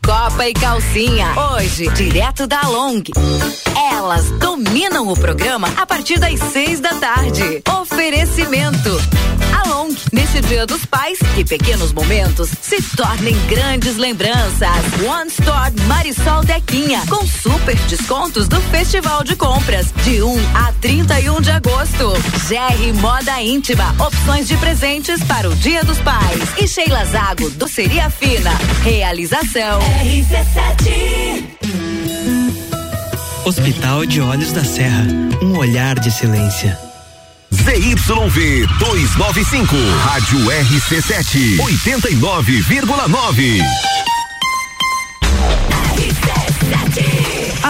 Copa e Calcinha. Hoje, direto da Long. Elas dominam o programa a partir das seis da tarde. Oferecimento. A Long, neste dia dos pais, que pequenos momentos se tornem grandes lembranças. One Store Marisol Dequinha, com super descontos do Festival de Compras, de 1 a 31 de agosto. GR Moda Íntima, opções de presentes para o Dia dos Pais. E Sheila Zago, doceria fina. Realização. RC7 Hospital de Olhos da Serra, um olhar de excelência. ZYV 295, Rádio RC7, 89,9.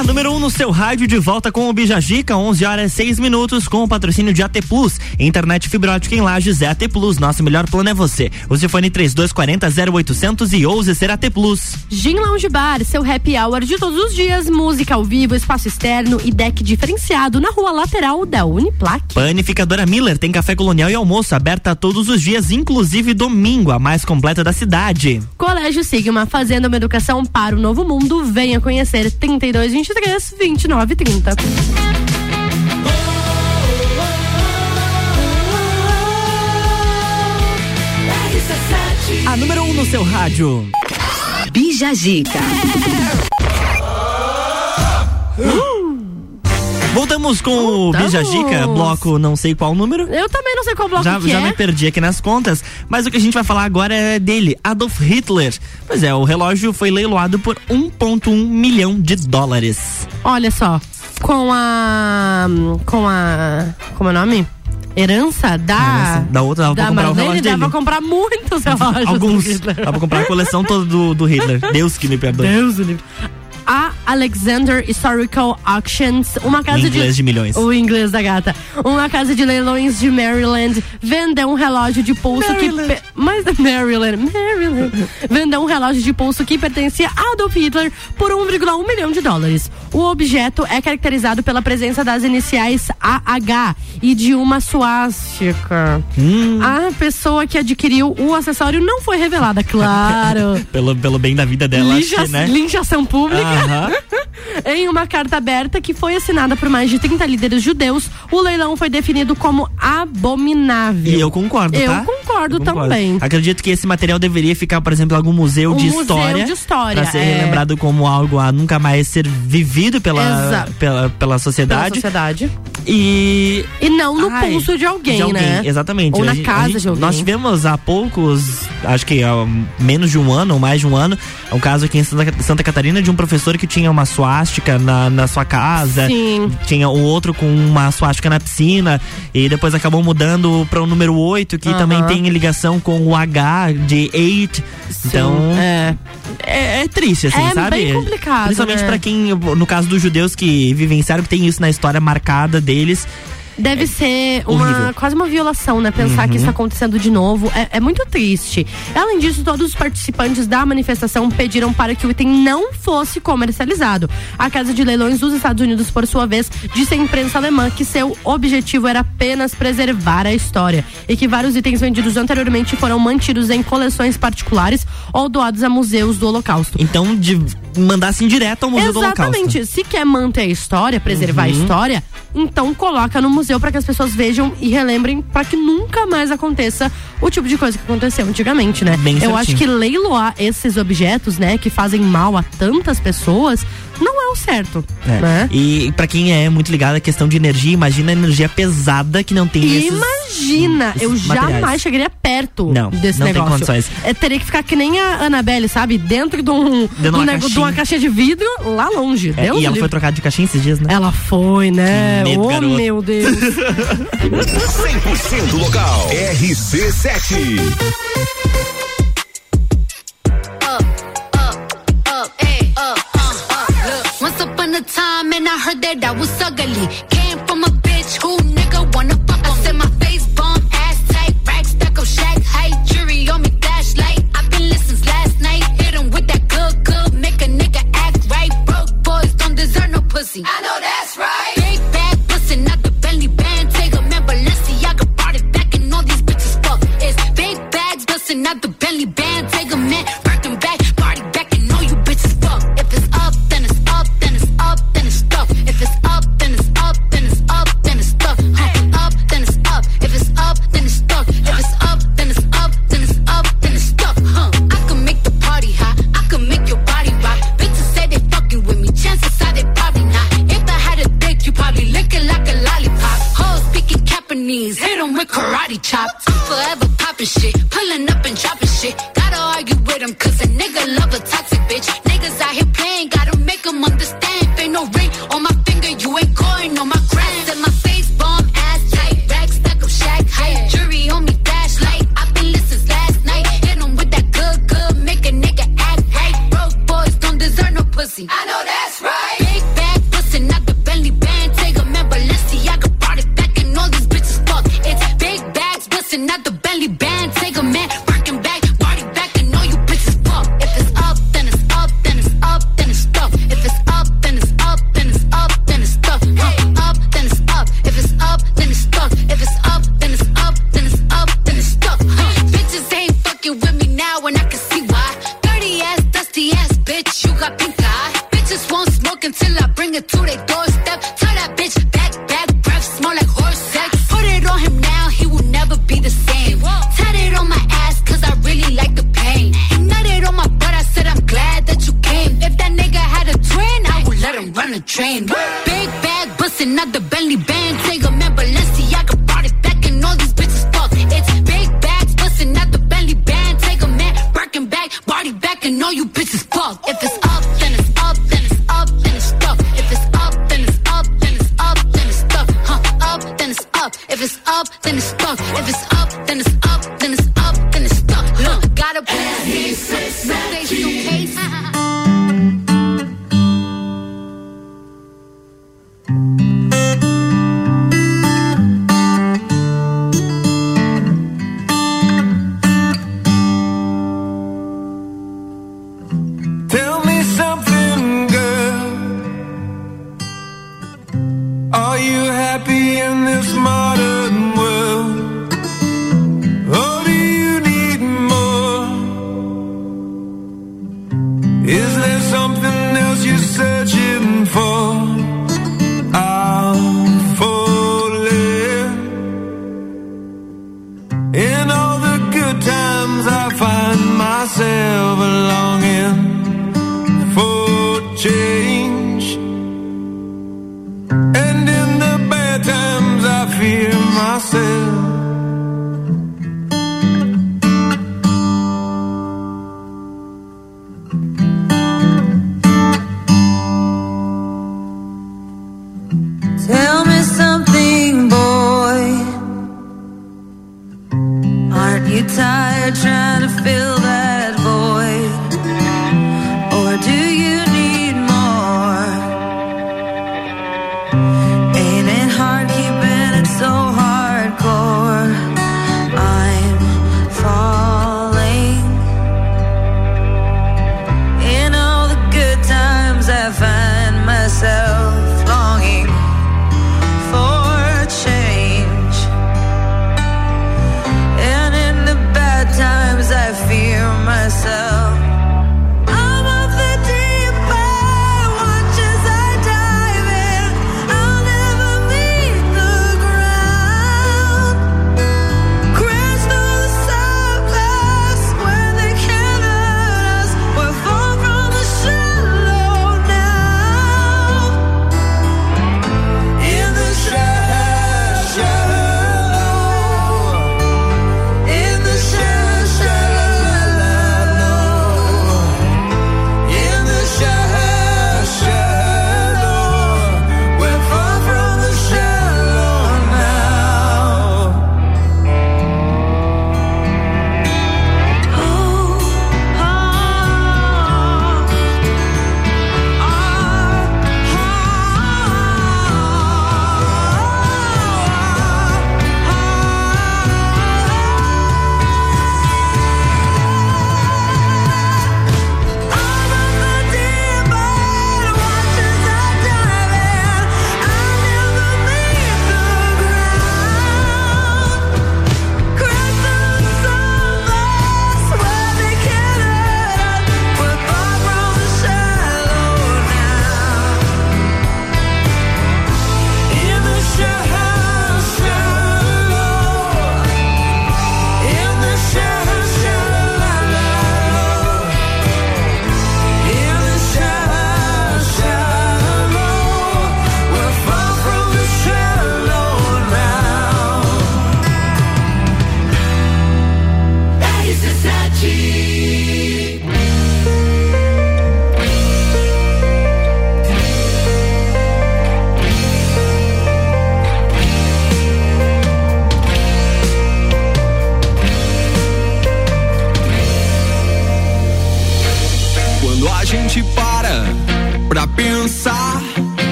A número 1 um no seu rádio de volta com o Bijagica, 11 horas 6 minutos, com o patrocínio de AT Plus. Internet fibra ótica em Lages é AT Plus. Nosso melhor plano é você. O telefone 3240 0800 e ouse ser AT Plus. Gin Lounge Bar, seu happy hour de todos os dias, música ao vivo, espaço externo e deck diferenciado na rua lateral da Uniplac. Panificadora Miller tem café colonial e almoço aberta todos os dias, inclusive domingo, a mais completa da cidade. Colégio Sigma, fazendo uma educação para o novo mundo. Venha conhecer 3223 2930. A número 1 um no seu rádio. Bijagica. Voltamos com o Voltamos. Bijagica, bloco não sei qual número. Eu também não sei qual bloco Já, que já é. me perdi aqui nas contas, mas o que a gente vai falar agora é dele, Adolf Hitler. Pois é, o relógio foi leiloado por 1,1 milhão de dólares. Olha só. com a. com a. como é o nome? Herança da. Herança da outra, dava pra comprar o relógio dava dele. pra comprar muitos relógios. Alguns. Dá pra comprar a coleção toda do, do Hitler. Deus que me perdoe. Deus livre. A Alexander Historical Auctions, uma casa O inglês de milhões. O inglês da gata. Uma casa de leilões de Maryland vendeu um relógio de pulso que. pe- Mas Maryland, Maryland. vendeu um relógio de pulso que pertencia a Adolf Hitler por 1,1 milhão de dólares. O objeto é caracterizado pela presença das iniciais AH e de uma suástica. Hum. A pessoa que adquiriu o acessório não foi revelada, claro. Pelo, pelo bem da vida dela, acho Lincha- que, né? Linchação pública. Aham. em uma carta aberta que foi assinada por mais de 30 líderes judeus, o leilão foi definido como abominável. E eu concordo, Eu tá? concordo Eu concordo. também. Acredito que esse material deveria ficar, por exemplo, em algum museu Um de museu história. de história, Pra ser é. relembrado como algo a nunca mais ser vivido pela, pela, pela Pela sociedade. sociedade. E. E não no Ai, pulso de alguém, de alguém, né? Exatamente. Ou na gente- casa gente- de alguém. Nós tivemos há poucos, acho que há menos de um ano, ou mais de um ano, um caso aqui em Santa, Santa Catarina de um professor que tinha uma suástica na, na sua casa. Sim. Tinha o outro com uma suástica na piscina. E depois acabou mudando para o número 8, que Aham. também tem ligação com o H de 8. Então. é. É, é triste, assim, É sabe? bem complicado, Principalmente né? pra quem, no caso dos judeus que vivenciaram, que tem isso na história marcada deles. Deve ser uma, horrível. quase uma violação, né? Pensar que Uhum. isso tá acontecendo de novo. É, é muito triste. Além disso, todos os participantes da manifestação pediram para que o item não fosse comercializado. A Casa de Leilões dos Estados Unidos, por sua vez, disse à imprensa alemã que seu objetivo era apenas preservar a história e que vários itens vendidos anteriormente foram mantidos em coleções particulares ou doados a museus do Holocausto. Então, de mandassem direto ao Museu do Holocausto. Exatamente. Se quer manter a história, preservar a Uhum. história, então coloca no museu para que as pessoas vejam e relembrem para que nunca mais aconteça o tipo de coisa que aconteceu antigamente, né? Bem Eu certinho. acho que leiloar esses objetos, né, que fazem mal a tantas pessoas, não é o certo, É. né? E pra quem é muito ligado à questão de energia, imagina a energia pesada que não tem esses. Imagina, eu esses jamais materiais. chegaria perto Não, desse não tem negócio. condições. É, teria que ficar que nem a Annabelle, sabe? Dentro de, um, de de, uma um nego- de uma caixinha. caixa de vidro, lá longe. É, e ela livre. foi trocada de caixinha esses dias, né? Ela foi, né? Medo, oh, garoto. meu Deus. 100% local. RC7.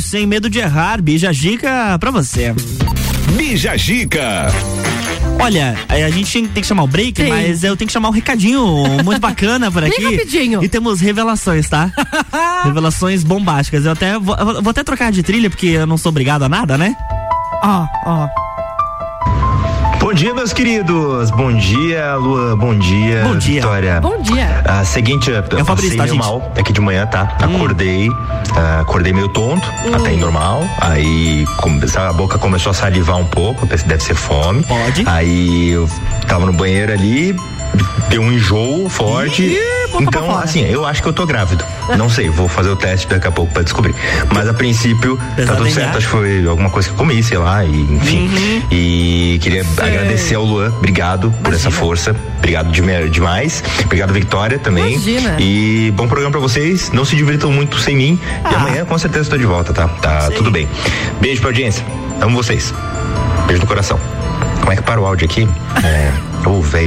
Sem medo de errar, bija dica pra você. Bija Gica. Olha, a gente tem que chamar o break, Sim. mas eu tenho que chamar um recadinho muito bacana por Bem aqui. rapidinho. E temos revelações, tá? revelações bombásticas. Eu até vou, eu vou até trocar de trilha porque eu não sou obrigado a nada, né? Ó, ó. Bom dia, meus queridos. Bom dia, Lua. Bom dia, Bom dia. Vitória. Bom dia. Ah, seguinte, eu É o Fabrício, passei tá, mal aqui de manhã, tá? Hum. Acordei, ah, acordei meio tonto, até normal. Aí a boca começou a salivar um pouco, pensei, deve ser fome. Pode. Aí eu tava no banheiro ali, deu um enjoo forte. Ih, então, assim, eu acho que eu tô grávido. Não sei, vou fazer o teste daqui a pouco pra descobrir. Mas a princípio, Pesado tá tudo certo. Acho que foi alguma coisa que eu comi, sei lá, e, enfim. Uhum. E queria agradecer ao Luan, obrigado por essa força. Obrigado de- demais. Obrigado, Vitória, também. Imagina. E bom programa pra vocês. Não se divirtam muito sem mim. Ah. E amanhã, com certeza, tô de volta, tá? Tá tudo bem. Beijo pra audiência. Amo vocês. Beijo no coração. Como é que para o áudio aqui? É.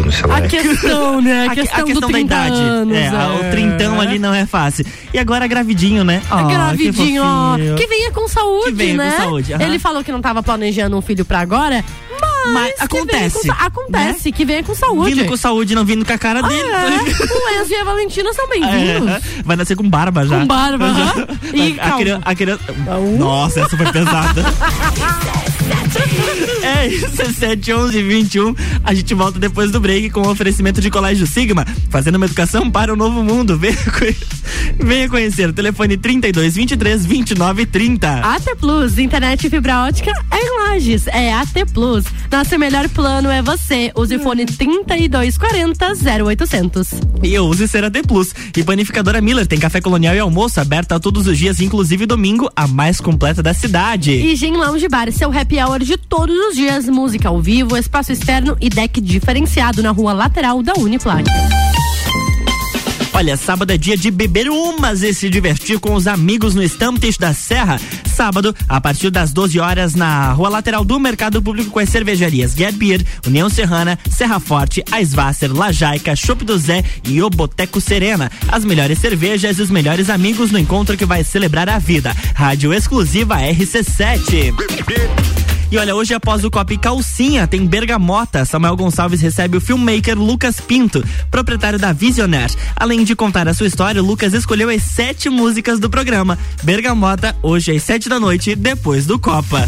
No celular. A questão, né? A A, questão, a questão do da 30 idade. Anos, é, a- o trintão ali não é fácil. E agora gravidinho, né? É Ah, gravidinho, ó. fofinho. Que venha com saúde, Que venha com né? saúde, aham. Ele falou que não tava planejando um filho pra agora, mas, Mas que acontece, com acontece, que venha com saúde. Vindo com saúde, não vindo com a cara Ah, dele. é? O Enzo e a Valentina são bem-vindos. É, vai nascer com barba já. Com barba, aham. E a, criança, a criança. Uh. Nossa, essa foi pesada. É isso, é 7, 11 21. A gente volta depois do break com o oferecimento de Colégio Sigma, fazendo uma educação para o novo mundo. Venha, Venha conhecer. Telefone 32 23 29 30. AT Plus, internet e fibra ótica é em Lages, é AT Plus. Nosso melhor plano é você. Use o fone 3240 0800. E eu use Cera D Plus. E panificadora Miller tem café colonial e almoço aberta todos os dias, inclusive domingo, a mais completa da cidade. E Gin Lounge Bar, seu happy hour de todos os dias. Música ao vivo, espaço externo e deck diferenciado na rua lateral da Uniplac. Olha, sábado é dia de beber umas e se divertir com os amigos no Stamptest da Serra. Sábado, a partir das 12 horas, na rua lateral do Mercado Público com as cervejarias Get Beer, União Serrana, Serra Forte, Aisvasser, Lajaica, Chopp do Zé e o Boteco Serena. As melhores cervejas e os melhores amigos no encontro que vai celebrar a vida. Rádio exclusiva RC7. E olha, hoje após o Copa e Calcinha tem Bergamota. Samuel Gonçalves recebe o filmmaker Lucas Pinto, proprietário da Visionaire. Além de contar a sua história, Lucas escolheu as sete músicas do programa. Bergamota, hoje às sete da noite, depois do Copa.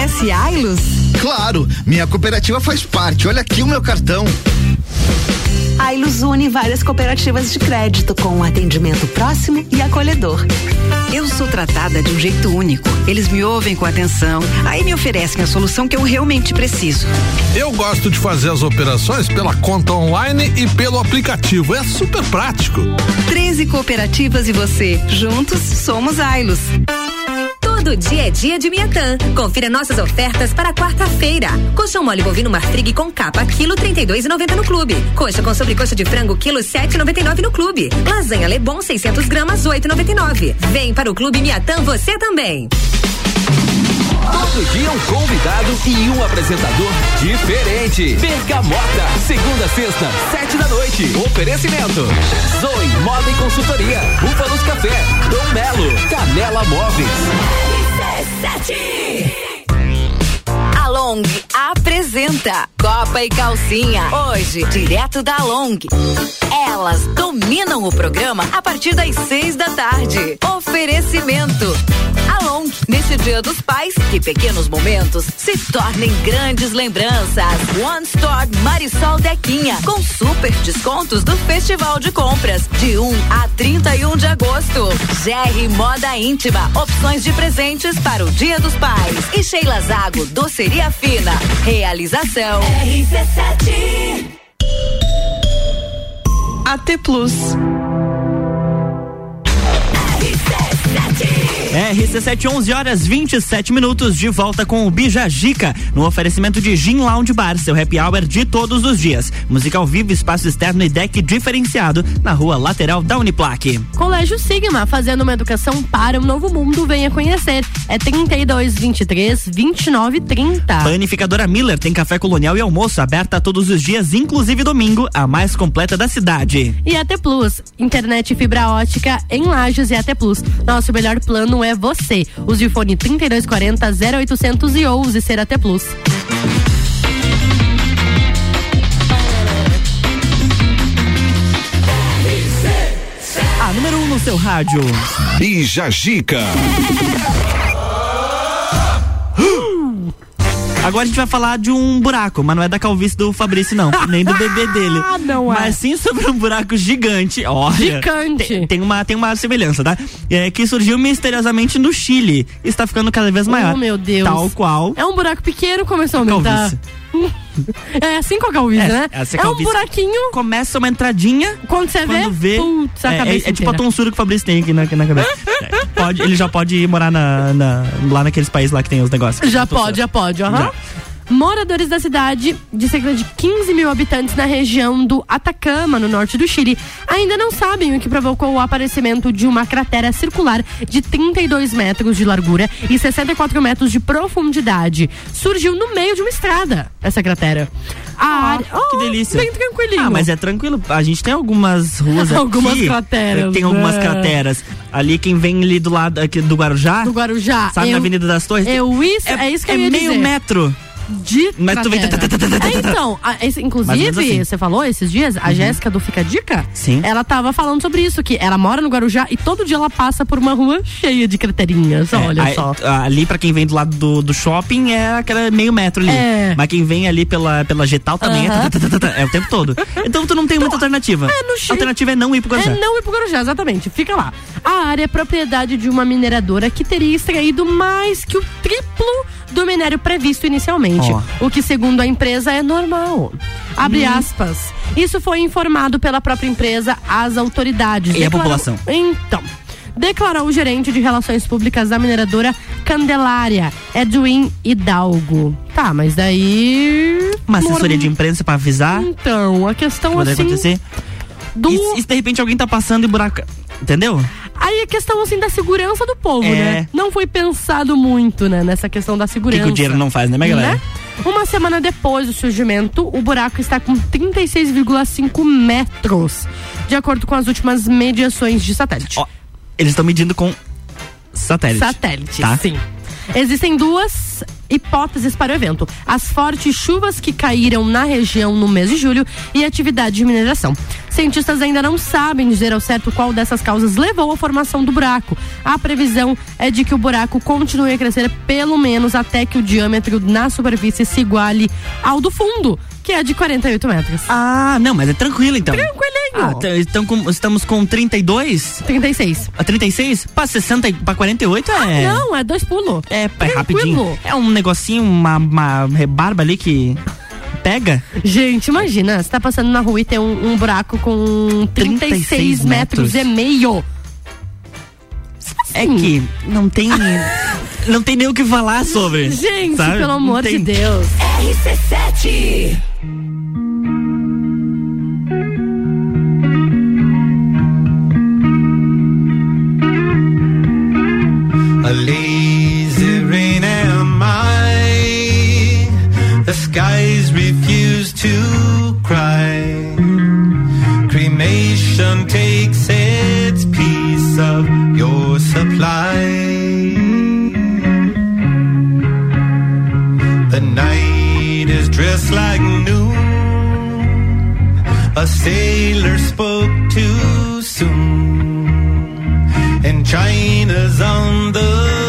Conhece Ailos? Claro, minha cooperativa faz parte. Olha aqui o meu cartão. A Ilus une várias cooperativas de crédito com um atendimento próximo e acolhedor. Eu sou tratada de um jeito único. Eles me ouvem com atenção, aí me oferecem a solução que eu realmente preciso. Eu gosto de fazer as operações pela conta online e pelo aplicativo. É super prático. 13 cooperativas e você. Juntos somos Ailos. Dia é dia de Miatã. Confira nossas ofertas para quarta-feira. Colchão mole bovino Marfrig com capa, quilo 32,90 no clube. Coxa com sobrecoxa de frango, quilo 7,99 no clube. Lasanha Lebon 600 gramas, 8,99. Vem para o clube Miatã você também. Todo dia um convidado e um apresentador diferente. Bergamota, segunda, a sexta, sete da noite. Oferecimento. Zoe Moda e Consultoria. Búfalos Café. Dom Melo. Canela Móveis. A Long apresenta Copa e Calcinha. Hoje, direto da Long. Elas dominam o programa a partir das seis da tarde. Oferecimento. A Long, neste Dia dos Pais, que pequenos momentos se tornem grandes lembranças. One Store Marisol Dequinha, com super descontos do Festival de Compras, de 1 a 31 de agosto. GR Moda Íntima, opções de presentes para o Dia dos Pais. E Sheila Zago, doceria fina. Realização. RC7. AT Plus. RC7, 11 horas 27 minutos, de volta com o Bijagica, no oferecimento de Gin Lounge Bar, seu happy hour de todos os dias. Música ao vivo, espaço externo e deck diferenciado na rua lateral da Uniplaque. Colégio Sigma, fazendo uma educação para um novo mundo, venha conhecer. É 3223 2930. Panificadora Miller tem café colonial e almoço aberta todos os dias, inclusive domingo, a mais completa da cidade. E AT Plus, internet fibra ótica em Lages e AT Plus. Nosso melhor plano é você. Use o fone 3240 0811 ser AT Plus. A número 1 um no seu rádio. Bijagica. Agora a gente vai falar de um buraco, mas não é da calvície do Fabrício, não. nem do bebê dele. não é. Mas sim sobre um buraco gigante. Olha, Gigante. Tem, tem uma, tem uma semelhança, tá? É, que surgiu misteriosamente no Chile. e Está ficando cada vez maior. Oh, meu Deus. Tal qual. É um buraco pequeno, começou a aumentar. É assim com a calvície, É, né? é um calvície buraquinho. Começa uma entradinha. Quando você Quando vê, vê. putz, a é, é, cabeça é tipo a tonsura que o Fabrício tem aqui na, na cabeça. Pode, ele já pode ir morar na, na- lá naqueles países lá que tem os negócios. Já pode, já pode, aham. Já. Moradores da cidade, de cerca de 15 mil habitantes na região do Atacama, no norte do Chile, ainda não sabem o que provocou o aparecimento de uma cratera circular de 32 metros de largura e 64 metros de profundidade. Surgiu no meio de uma estrada, essa cratera. A área. Que delícia. Bem tranquilinho. Ah, mas é tranquilo. A gente tem algumas ruas Algumas aqui. crateras, Tem algumas né? crateras. Ali quem vem ali do lado aqui do Guarujá. Do Guarujá. Sabe na eu- Avenida das Torres? Eu, isso, é, isso que é eu ia meio dizer. metro. De Mas tu vem-. É, então, a- esse- inclusive, assim. você falou esses dias, a Jéssica do Fica Dica, Sim. ela tava falando sobre isso, que ela mora no Guarujá e todo dia ela passa por uma rua cheia de craterinhas, olha É, só. Ali, pra quem vem do lado do, do shopping, é aquela meio metro ali. É. Mas quem vem ali pela, pela Getal também é, tá, tá, tá, tá, é o tempo todo. Então tu não tem muita alternativa. É, A alternativa é não ir pro Guarujá. É não ir pro Guarujá, exatamente. Fica lá. A área é propriedade de uma mineradora que teria extraído mais que o triplo do minério previsto inicialmente. Ó. O que, segundo a empresa, é normal. Abre aspas. Isso foi informado pela própria empresa às autoridades. E a Declarou- população? Então. Declarou o gerente de relações públicas da mineradora Candelária, Edwin Hidalgo. Tá, mas daí. Uma assessoria de imprensa pra avisar. Então, a questão Pode assim. acontecer. Do- E, e de repente alguém tá passando e buraco. Entendeu? Aí a questão assim da segurança do povo, É. né? Não foi pensado muito, né, nessa questão da O que, segurança. que o dinheiro não faz, né, minha galera? Né? Uma semana depois do surgimento, o buraco está com 36,5 metros, de acordo com as últimas mediações de satélite. Ó, eles estão medindo com satélite. Satélite, tá? sim. Existem duas hipóteses para o evento: as fortes chuvas que caíram na região no mês de julho e atividade de mineração. Cientistas ainda não sabem dizer ao certo qual dessas causas levou à formação do buraco. A previsão é de que o buraco continue a crescer pelo menos até que o diâmetro na superfície se iguale ao do fundo, que é de 48 metros. Ah, não, mas é tranquilo então. Tranquilinho. Ah, então estamos com 32? 36. A 36? Pra 60 e pra 48 é. Não, é dois pulos. É, é Tranquilo. rapidinho. É um negocinho, uma, uma rebarba ali que pega. Gente, imagina, você tá passando na rua e tem um, um buraco com 36, 36 metros. metros. e meio. É que não tem. não tem nem o que falar sobre. Gente, sabe? pelo amor de. Deus. RC7 A lazy rain am I. The skies refuse to supply. The night is dressed like noon. A sailor spoke too soon. And China's on the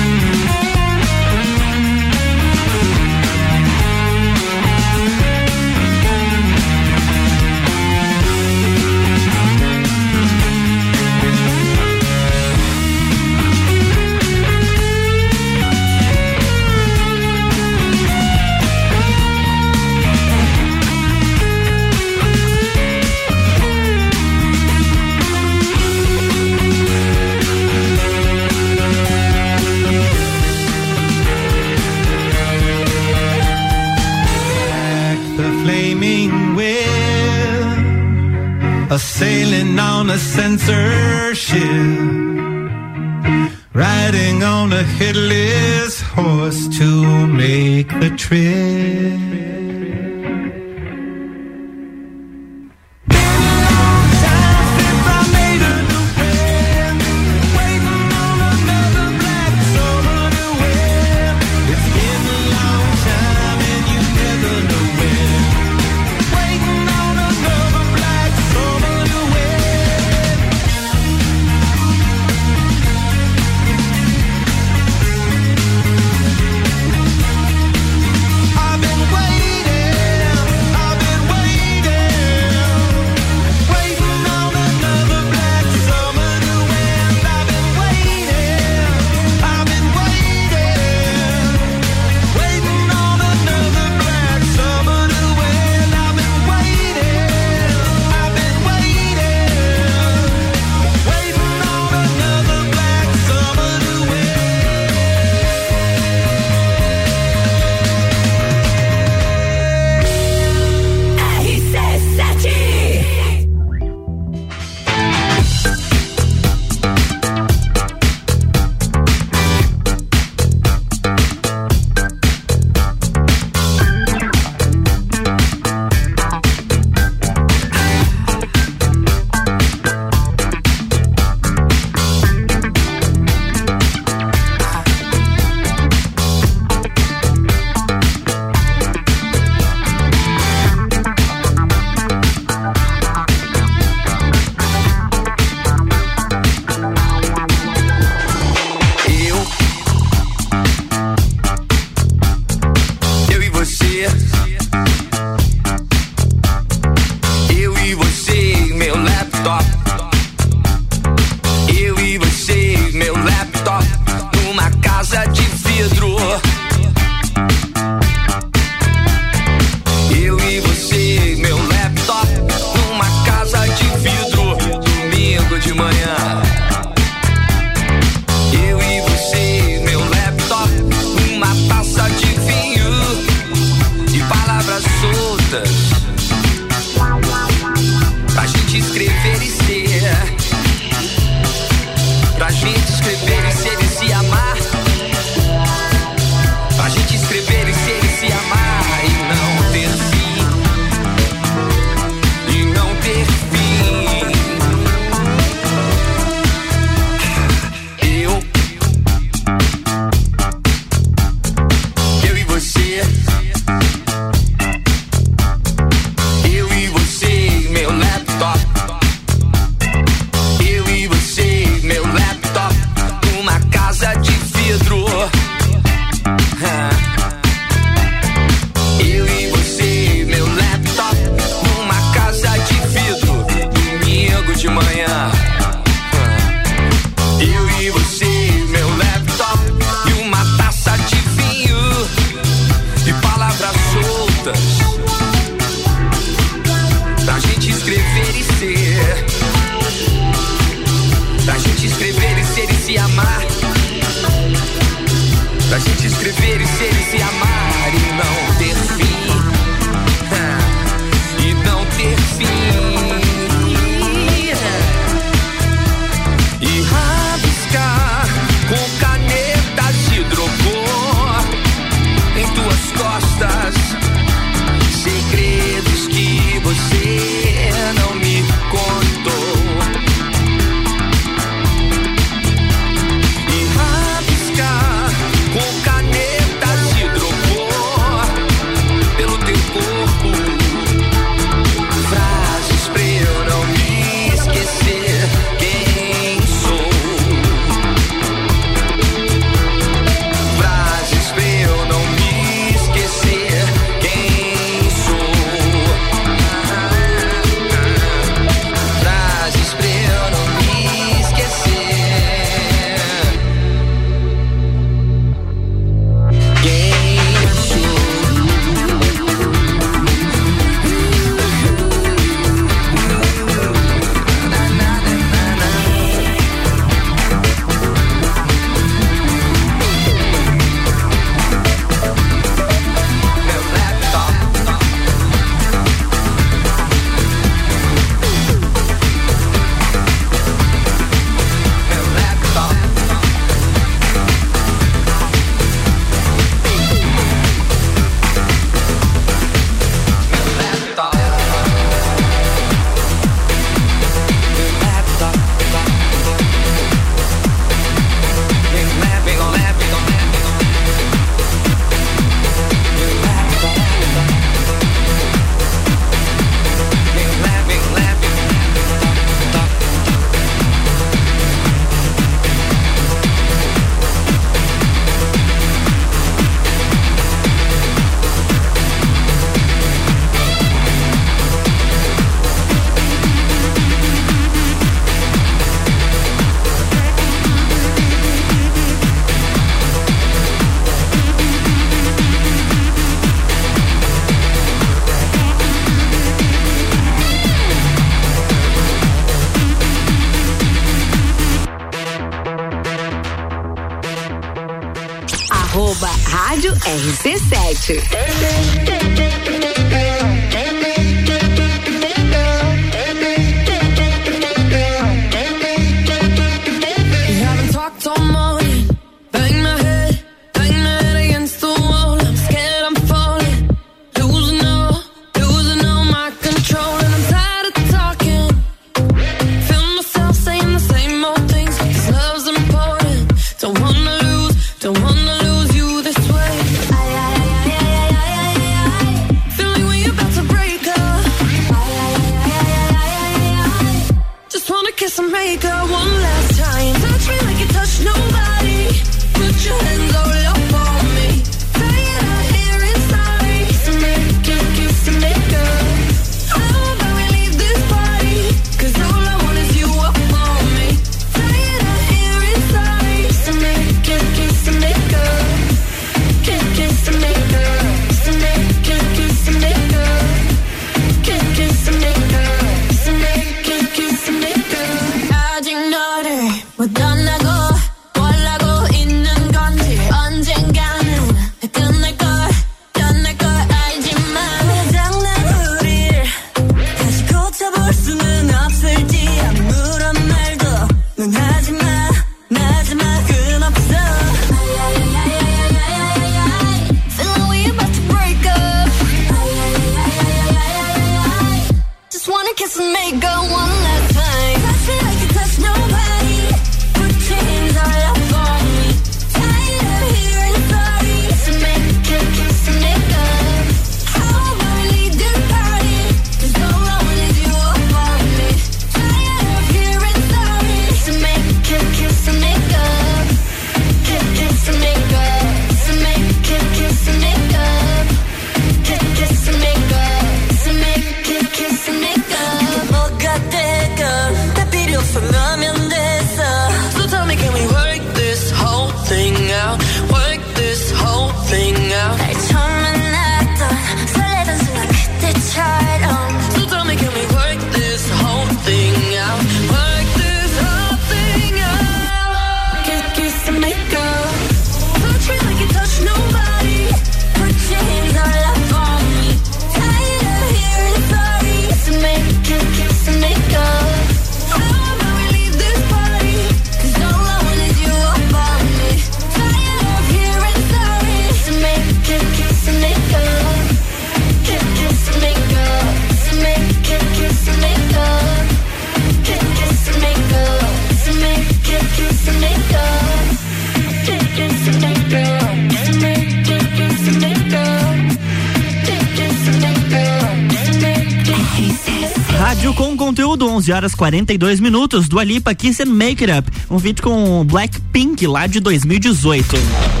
11 horas 42 minutos. Do Alipa Kiss and Make It Up. Um vídeo com Blackpink lá de 2018.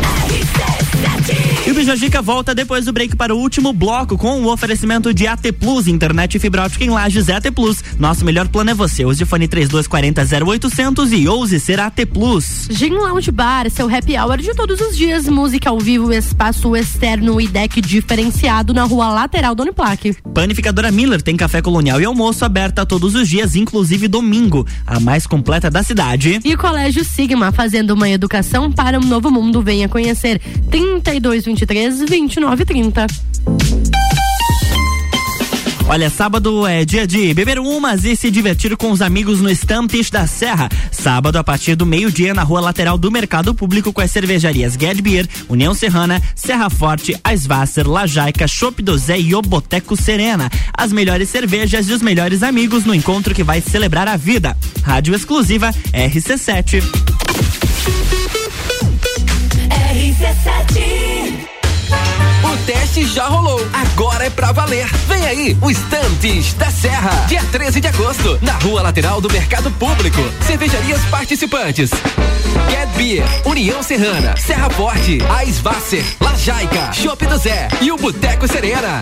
E o Bijagica volta depois do break para o último bloco com o oferecimento de AT Plus, internet fibra ótica em Lages é AT Plus. Nosso melhor plano é você. Use o fone 3240 0800 e ouse ser AT Plus. Gin Lounge Bar, seu happy hour de todos os dias, música ao vivo, espaço externo e deck diferenciado na rua lateral do Uniplaque. Panificadora Miller tem café colonial e almoço aberta todos os dias, inclusive domingo, a mais completa da cidade. E o Colégio Sigma, fazendo uma educação para um novo mundo. Venha conhecer 3223 2930. Olha, sábado é dia de beber umas e se divertir com os amigos no Stampis da Serra. Sábado, a partir do meio-dia, na rua lateral do Mercado Público, com as cervejarias Get Beer, União Serrana, Serra Forte, Aisvasser, Lajaica, Chopp do Zé e o Boteco Serena. As melhores cervejas e os melhores amigos no encontro que vai celebrar a vida. Rádio exclusiva RC7. O teste já rolou, agora é pra valer. Vem aí, o Estantes da Serra. Dia 13 de agosto, na rua lateral do Mercado Público. Cervejarias participantes. Get Beer, União Serrana, Serra Forte, Aisvasser, Lajaica, Chopp do Zé e o Boteco Serena.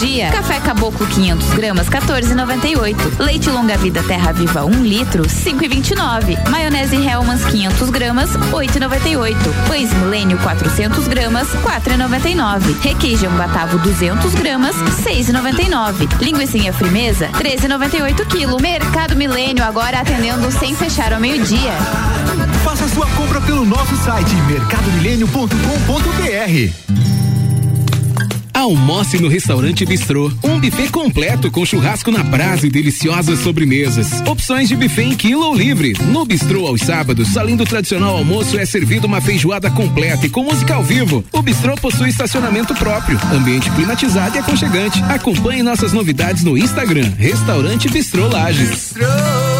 Dia. Café Caboclo 500 gramas 14,98. Leite Longa Vida Terra Viva 1 litro 5,29. Maionese Hellmann's 500 gramas 8,98. Pães Milênio 400 gramas 4,99. Requeijão Batavo 200 gramas 6,99. Linguiça Frimeza 13,98 quilo. Mercado Milênio agora atendendo sem fechar ao meio-dia. Faça sua compra pelo nosso site mercadomilênio.com.br. Almoce no restaurante Bistrô. Um buffet completo com churrasco na brasa e deliciosas sobremesas. Opções de buffet em quilo ou livre. No Bistrô aos sábados, além do tradicional almoço, é servido uma feijoada completa e com música ao vivo. O Bistrô possui estacionamento próprio, ambiente climatizado e aconchegante. Acompanhe nossas novidades no Instagram. Restaurante Bistrô Lages. Novembro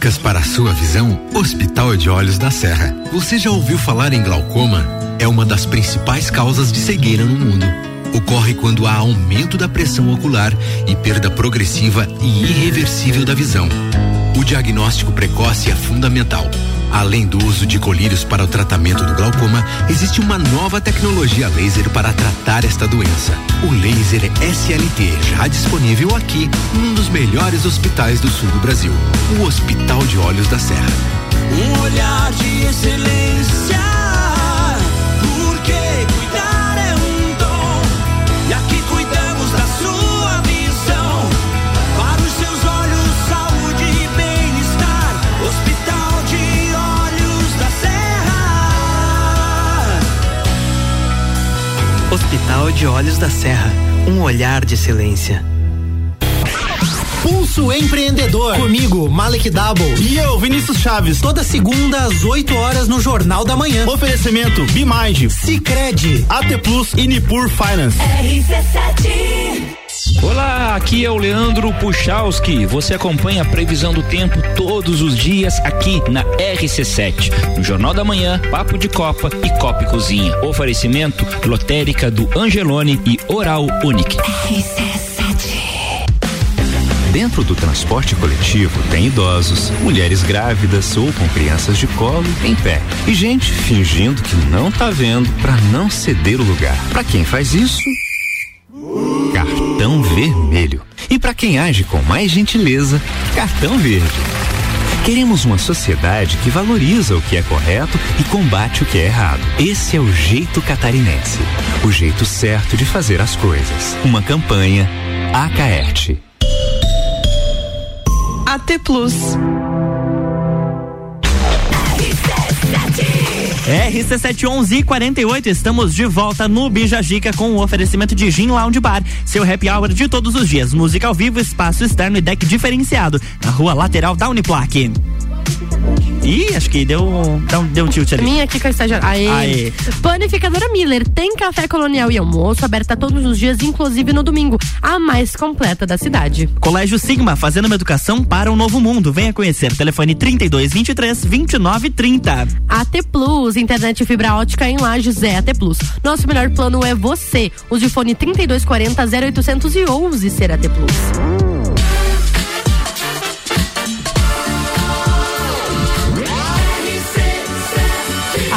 Dicas para a sua visão: Hospital de Olhos da Serra. Você já ouviu falar em glaucoma? É uma das principais causas de cegueira no mundo. Ocorre quando há aumento da pressão ocular e perda progressiva e irreversível da visão. O diagnóstico precoce é fundamental. Além do uso de colírios para o tratamento do glaucoma, existe uma nova tecnologia laser para tratar esta doença. O laser SLT, já disponível aqui, num dos melhores hospitais do sul do Brasil, o Hospital de Olhos da Serra. Um olhar de excelência. Hospital de Olhos da Serra, um olhar de excelência. Pulso Empreendedor. Comigo, Malek Double. E eu, Vinícius Chaves. Toda segunda às 8 horas no Jornal da Manhã. Oferecimento Bimind, Cicred, AT Plus e Nipur Finance. Olá, aqui é o Leandro Puchalski. Você acompanha a previsão do tempo todos os dias aqui na RC7. No Jornal da Manhã, Papo de Copa e Copa e Cozinha. Oferecimento Lotérica do Angelone e Oral Unique. Dentro do transporte coletivo tem idosos, mulheres grávidas ou com crianças de colo em pé. E gente fingindo que não tá vendo para não ceder o lugar. Para quem faz isso, cartão vermelho. E para quem age com mais gentileza, cartão verde. Queremos uma sociedade que valoriza o que é correto e combate o que é errado. Esse é o jeito catarinense. O jeito certo de fazer as coisas. Uma campanha Acaerte. AT Plus. RC711 e 48, estamos de volta no Bijagica com o oferecimento de Gin Lounge Bar, seu happy hour de todos os dias. Música ao vivo, espaço externo e deck diferenciado, na rua lateral da Uniplaque. Ih, acho que deu, deu, deu um tilt ali. Minha aqui com a estagiária. Aê. Aê. Panificadora Miller tem café colonial e almoço aberta todos os dias, inclusive no domingo. A mais completa da cidade. Colégio Sigma, fazendo uma educação para um novo mundo. Venha conhecer. Telefone 3223 2930. AT Plus, internet e fibra ótica em Lages é AT Plus. Nosso melhor plano é você. Use o fone 3240 0811 ser AT Plus.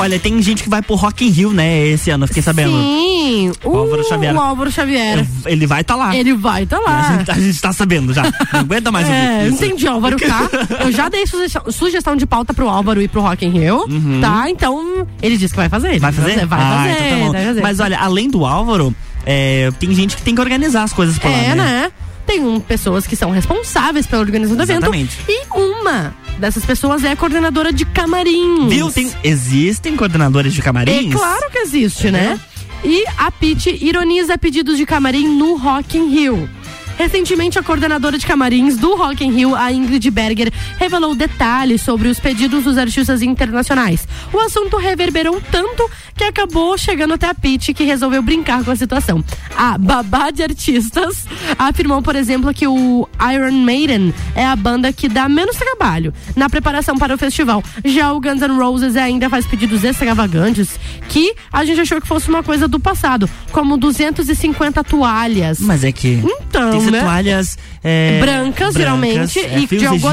Olha, tem gente que vai pro Rock in Rio, né, esse ano, fiquei sabendo. Sim, O Álvaro Xavier. O Álvaro Xavier. Ele vai estar lá. Ele vai estar lá. A gente, a gente tá sabendo já. Não aguenta mais É, ouvir isso. entendi, Álvaro K. Eu já dei sugestão, sugestão de pauta pro Álvaro ir pro Rock in Rio, tá? Então, ele disse que vai fazer. ele Uhum. Vai fazer? Vai Ah, fazer, então tá bom. vai fazer. Mas olha, além do Álvaro, é, tem gente que tem que organizar as coisas por lá, É, né? Tem um, pessoas que são responsáveis pela organização do Exatamente. evento. E uma dessas pessoas é a coordenadora de camarins. Viu? Tem, existem coordenadores de camarins? É claro que existe, né? E a Pete ironiza pedidos de camarim no Rock in Rio. Recentemente, a coordenadora de camarins do Rock in Rio, a Ingrid Berger, revelou detalhes sobre os pedidos dos artistas internacionais. O assunto reverberou tanto que acabou chegando até a Pete, que resolveu brincar com a situação. A babá de artistas afirmou, por exemplo, que o Iron Maiden é a banda que dá menos trabalho na preparação para o festival. Já o Guns N' Roses ainda faz pedidos extravagantes que a gente achou que fosse uma coisa do passado, como 250 toalhas. Mas é que. Então, né? toalhas. é, brancas, geralmente, é, e de algodão,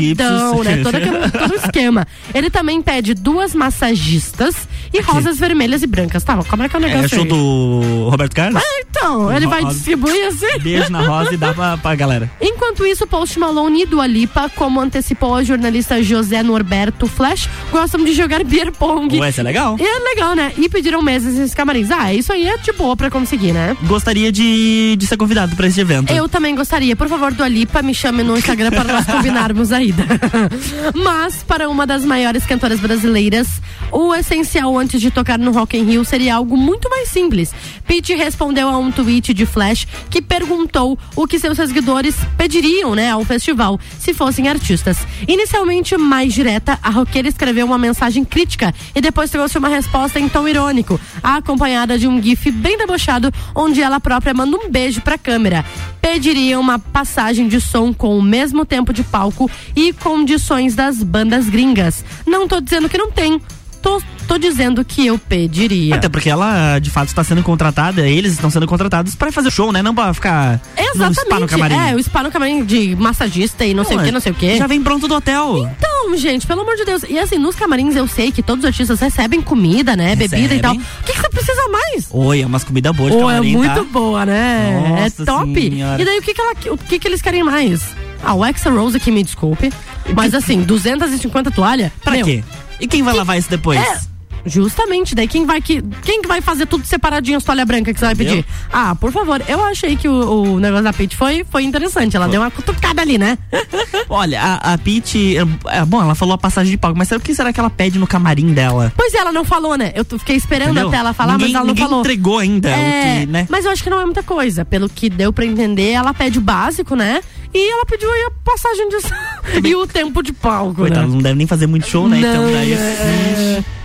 egípcios. né? Todo, aquele, todo o esquema. Ele também pede duas massagistas e rosas vermelhas e brancas. Tá, como é que é o É negócio show aí? do Roberto Carlos? Ah, então, ele vai Rosa- distribuir assim. Beijo na rosa e dá pra, pra galera. Enquanto isso, Post Malone e Dua Lipa, como antecipou a jornalista José Norberto Flash, gostam de jogar beer pong. Ué, isso é legal. E é legal, né? E pediram mesas nos camarins. Ah, isso aí é de boa pra conseguir, né? Gostaria de, de ser convidado pra esse evento. Eu também gostaria. Por favor, Dua Lipa, me chame no Instagram para nós combinarmos a ida. Mas, para uma das maiores cantoras brasileiras, o essencial antes de tocar no Rock in Rio seria algo muito mais simples. Pete respondeu a um tweet de Flash que perguntou o que seus seguidores pediriam, né, ao festival, se fossem artistas. Inicialmente mais direta, a roqueira escreveu uma mensagem crítica e depois trouxe uma resposta em tom irônico, acompanhada de um gif bem debochado, onde ela própria manda um beijo pra câmera. Pediria uma passagem de som com o mesmo tempo de palco e condições das bandas gringas. Não tô dizendo que não tem. Tô, tô dizendo que eu pediria. Até porque ela, de fato, está sendo contratada, eles estão sendo contratados pra fazer show, né? Não pra ficar no spa no camarim. É, o spa no camarim de massagista e não, sei o que, não sei o que. Já vem pronto do hotel. Então, gente, pelo amor de Deus. E assim, nos camarins eu sei que todos os artistas recebem comida, né? Bebida e tal. O Recebem. que, que você precisa mais? Oi, é umas comidas boas de Ou é camarim, muito tá? boa, né? Nossa é top. Senhora. E daí o que que, ela, o que que eles querem mais? Ah, o Exa Rose aqui, me desculpe. Mas assim, 250 toalha. Pra meu, quê? E quem vai lavar isso depois? É, justamente, daí quem vai que quem que vai fazer tudo separadinho as toalha branca que você vai pedir? Entendeu? Ah, por favor, eu achei que o, o negócio da Pete foi, foi interessante. Ela deu uma cutucada ali, né? Olha, a, a Pete, é, bom, ela falou a passagem de palco, mas sabe o que será que ela pede no camarim dela? Pois é, ela não falou, né? Eu fiquei esperando Entendeu? até ela falar, Ninguém- mas ela não ninguém falou. entregou ainda o É, que, né? Mas eu acho que não é muita coisa. Pelo que deu pra entender, ela pede o básico, né? E ela pediu aí a passagem disso e o tempo de palco. Né? Coitado, né? não deve nem fazer muito show, né? Então, não, então daí. É... Assim, é.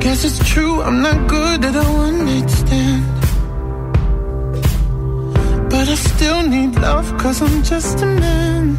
Guess it's true, I'm not good at a one night stand. But I still need love, cause I'm just a man.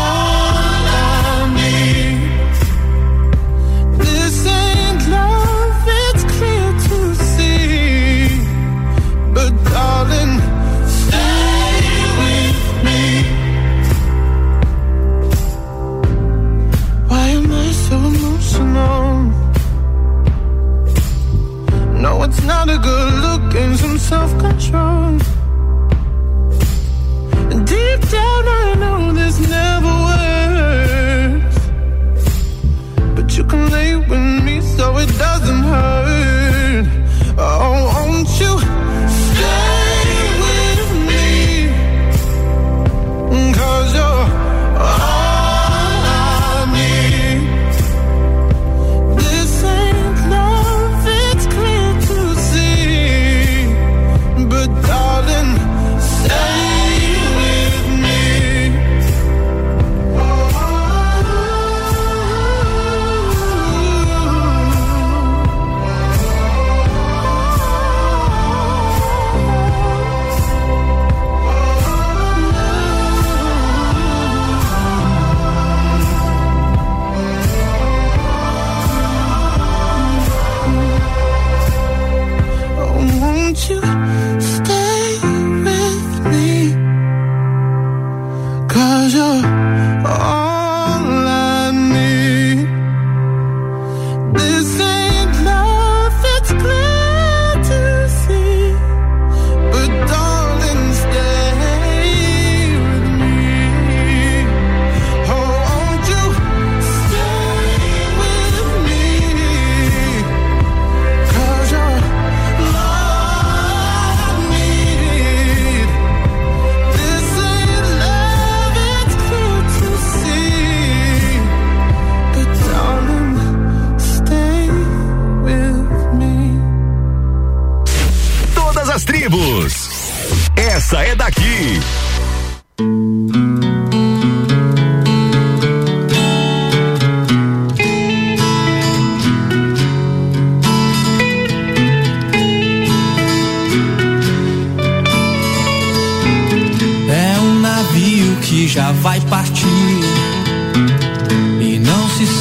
self-control. Deep down I know this never works. But you can lay with me so it doesn't hurt.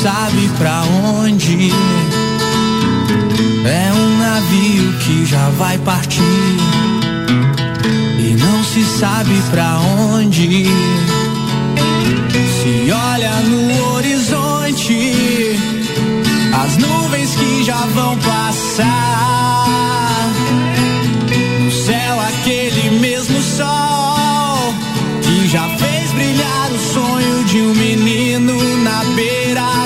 sabe pra onde. É um navio que já vai partir e não se sabe pra onde. Se olha no horizonte as nuvens que já vão passar. No céu, aquele mesmo sol que já fez brilhar o sonho de um menino na beira.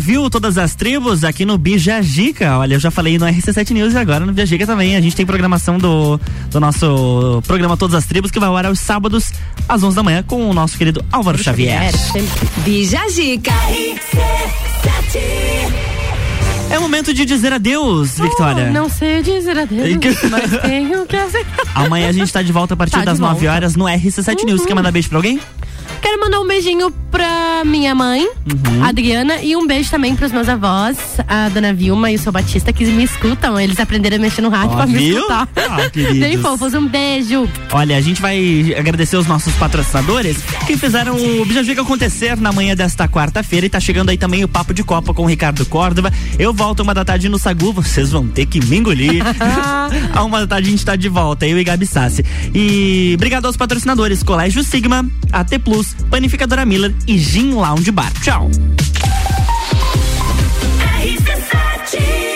Navio, todas as tribos, aqui no Bijagica. Olha, eu já falei no RC7 News e agora no Bijagica também. A gente tem programação do, do nosso programa Todas as Tribos, que vai ao ar aos sábados, às 11 da manhã, com o nosso querido Álvaro Xavier. Bija Zica. É momento de dizer adeus, Victoria. Oh, não sei dizer adeus, mas tenho que aceitar. Amanhã a gente tá de volta a partir Tá das 9 volta. horas no RC7 News. Quer mandar beijo pra alguém? Quero mandar um beijinho minha mãe, Uhum. Adriana, e um beijo também pros meus avós, a dona Vilma e o seu Batista, que me escutam. Eles aprenderam a mexer no rádio Ó, pra me viu? escutar. Ah, queridos. Bem fofos, um beijo. Olha, a gente vai agradecer os nossos patrocinadores que fizeram o Bijagica acontecer na manhã desta quarta-feira e tá chegando aí também o Papo de Copa com o Ricardo Córdova. Eu volto uma da tarde no Sagu, vocês vão ter que me engolir. a uma da tarde a gente tá de volta, eu e Gabi Sassi. E obrigado aos patrocinadores Colégio Sigma, AT Plus, Panificadora Miller e Gin Lounge Bar. Tchau. RC7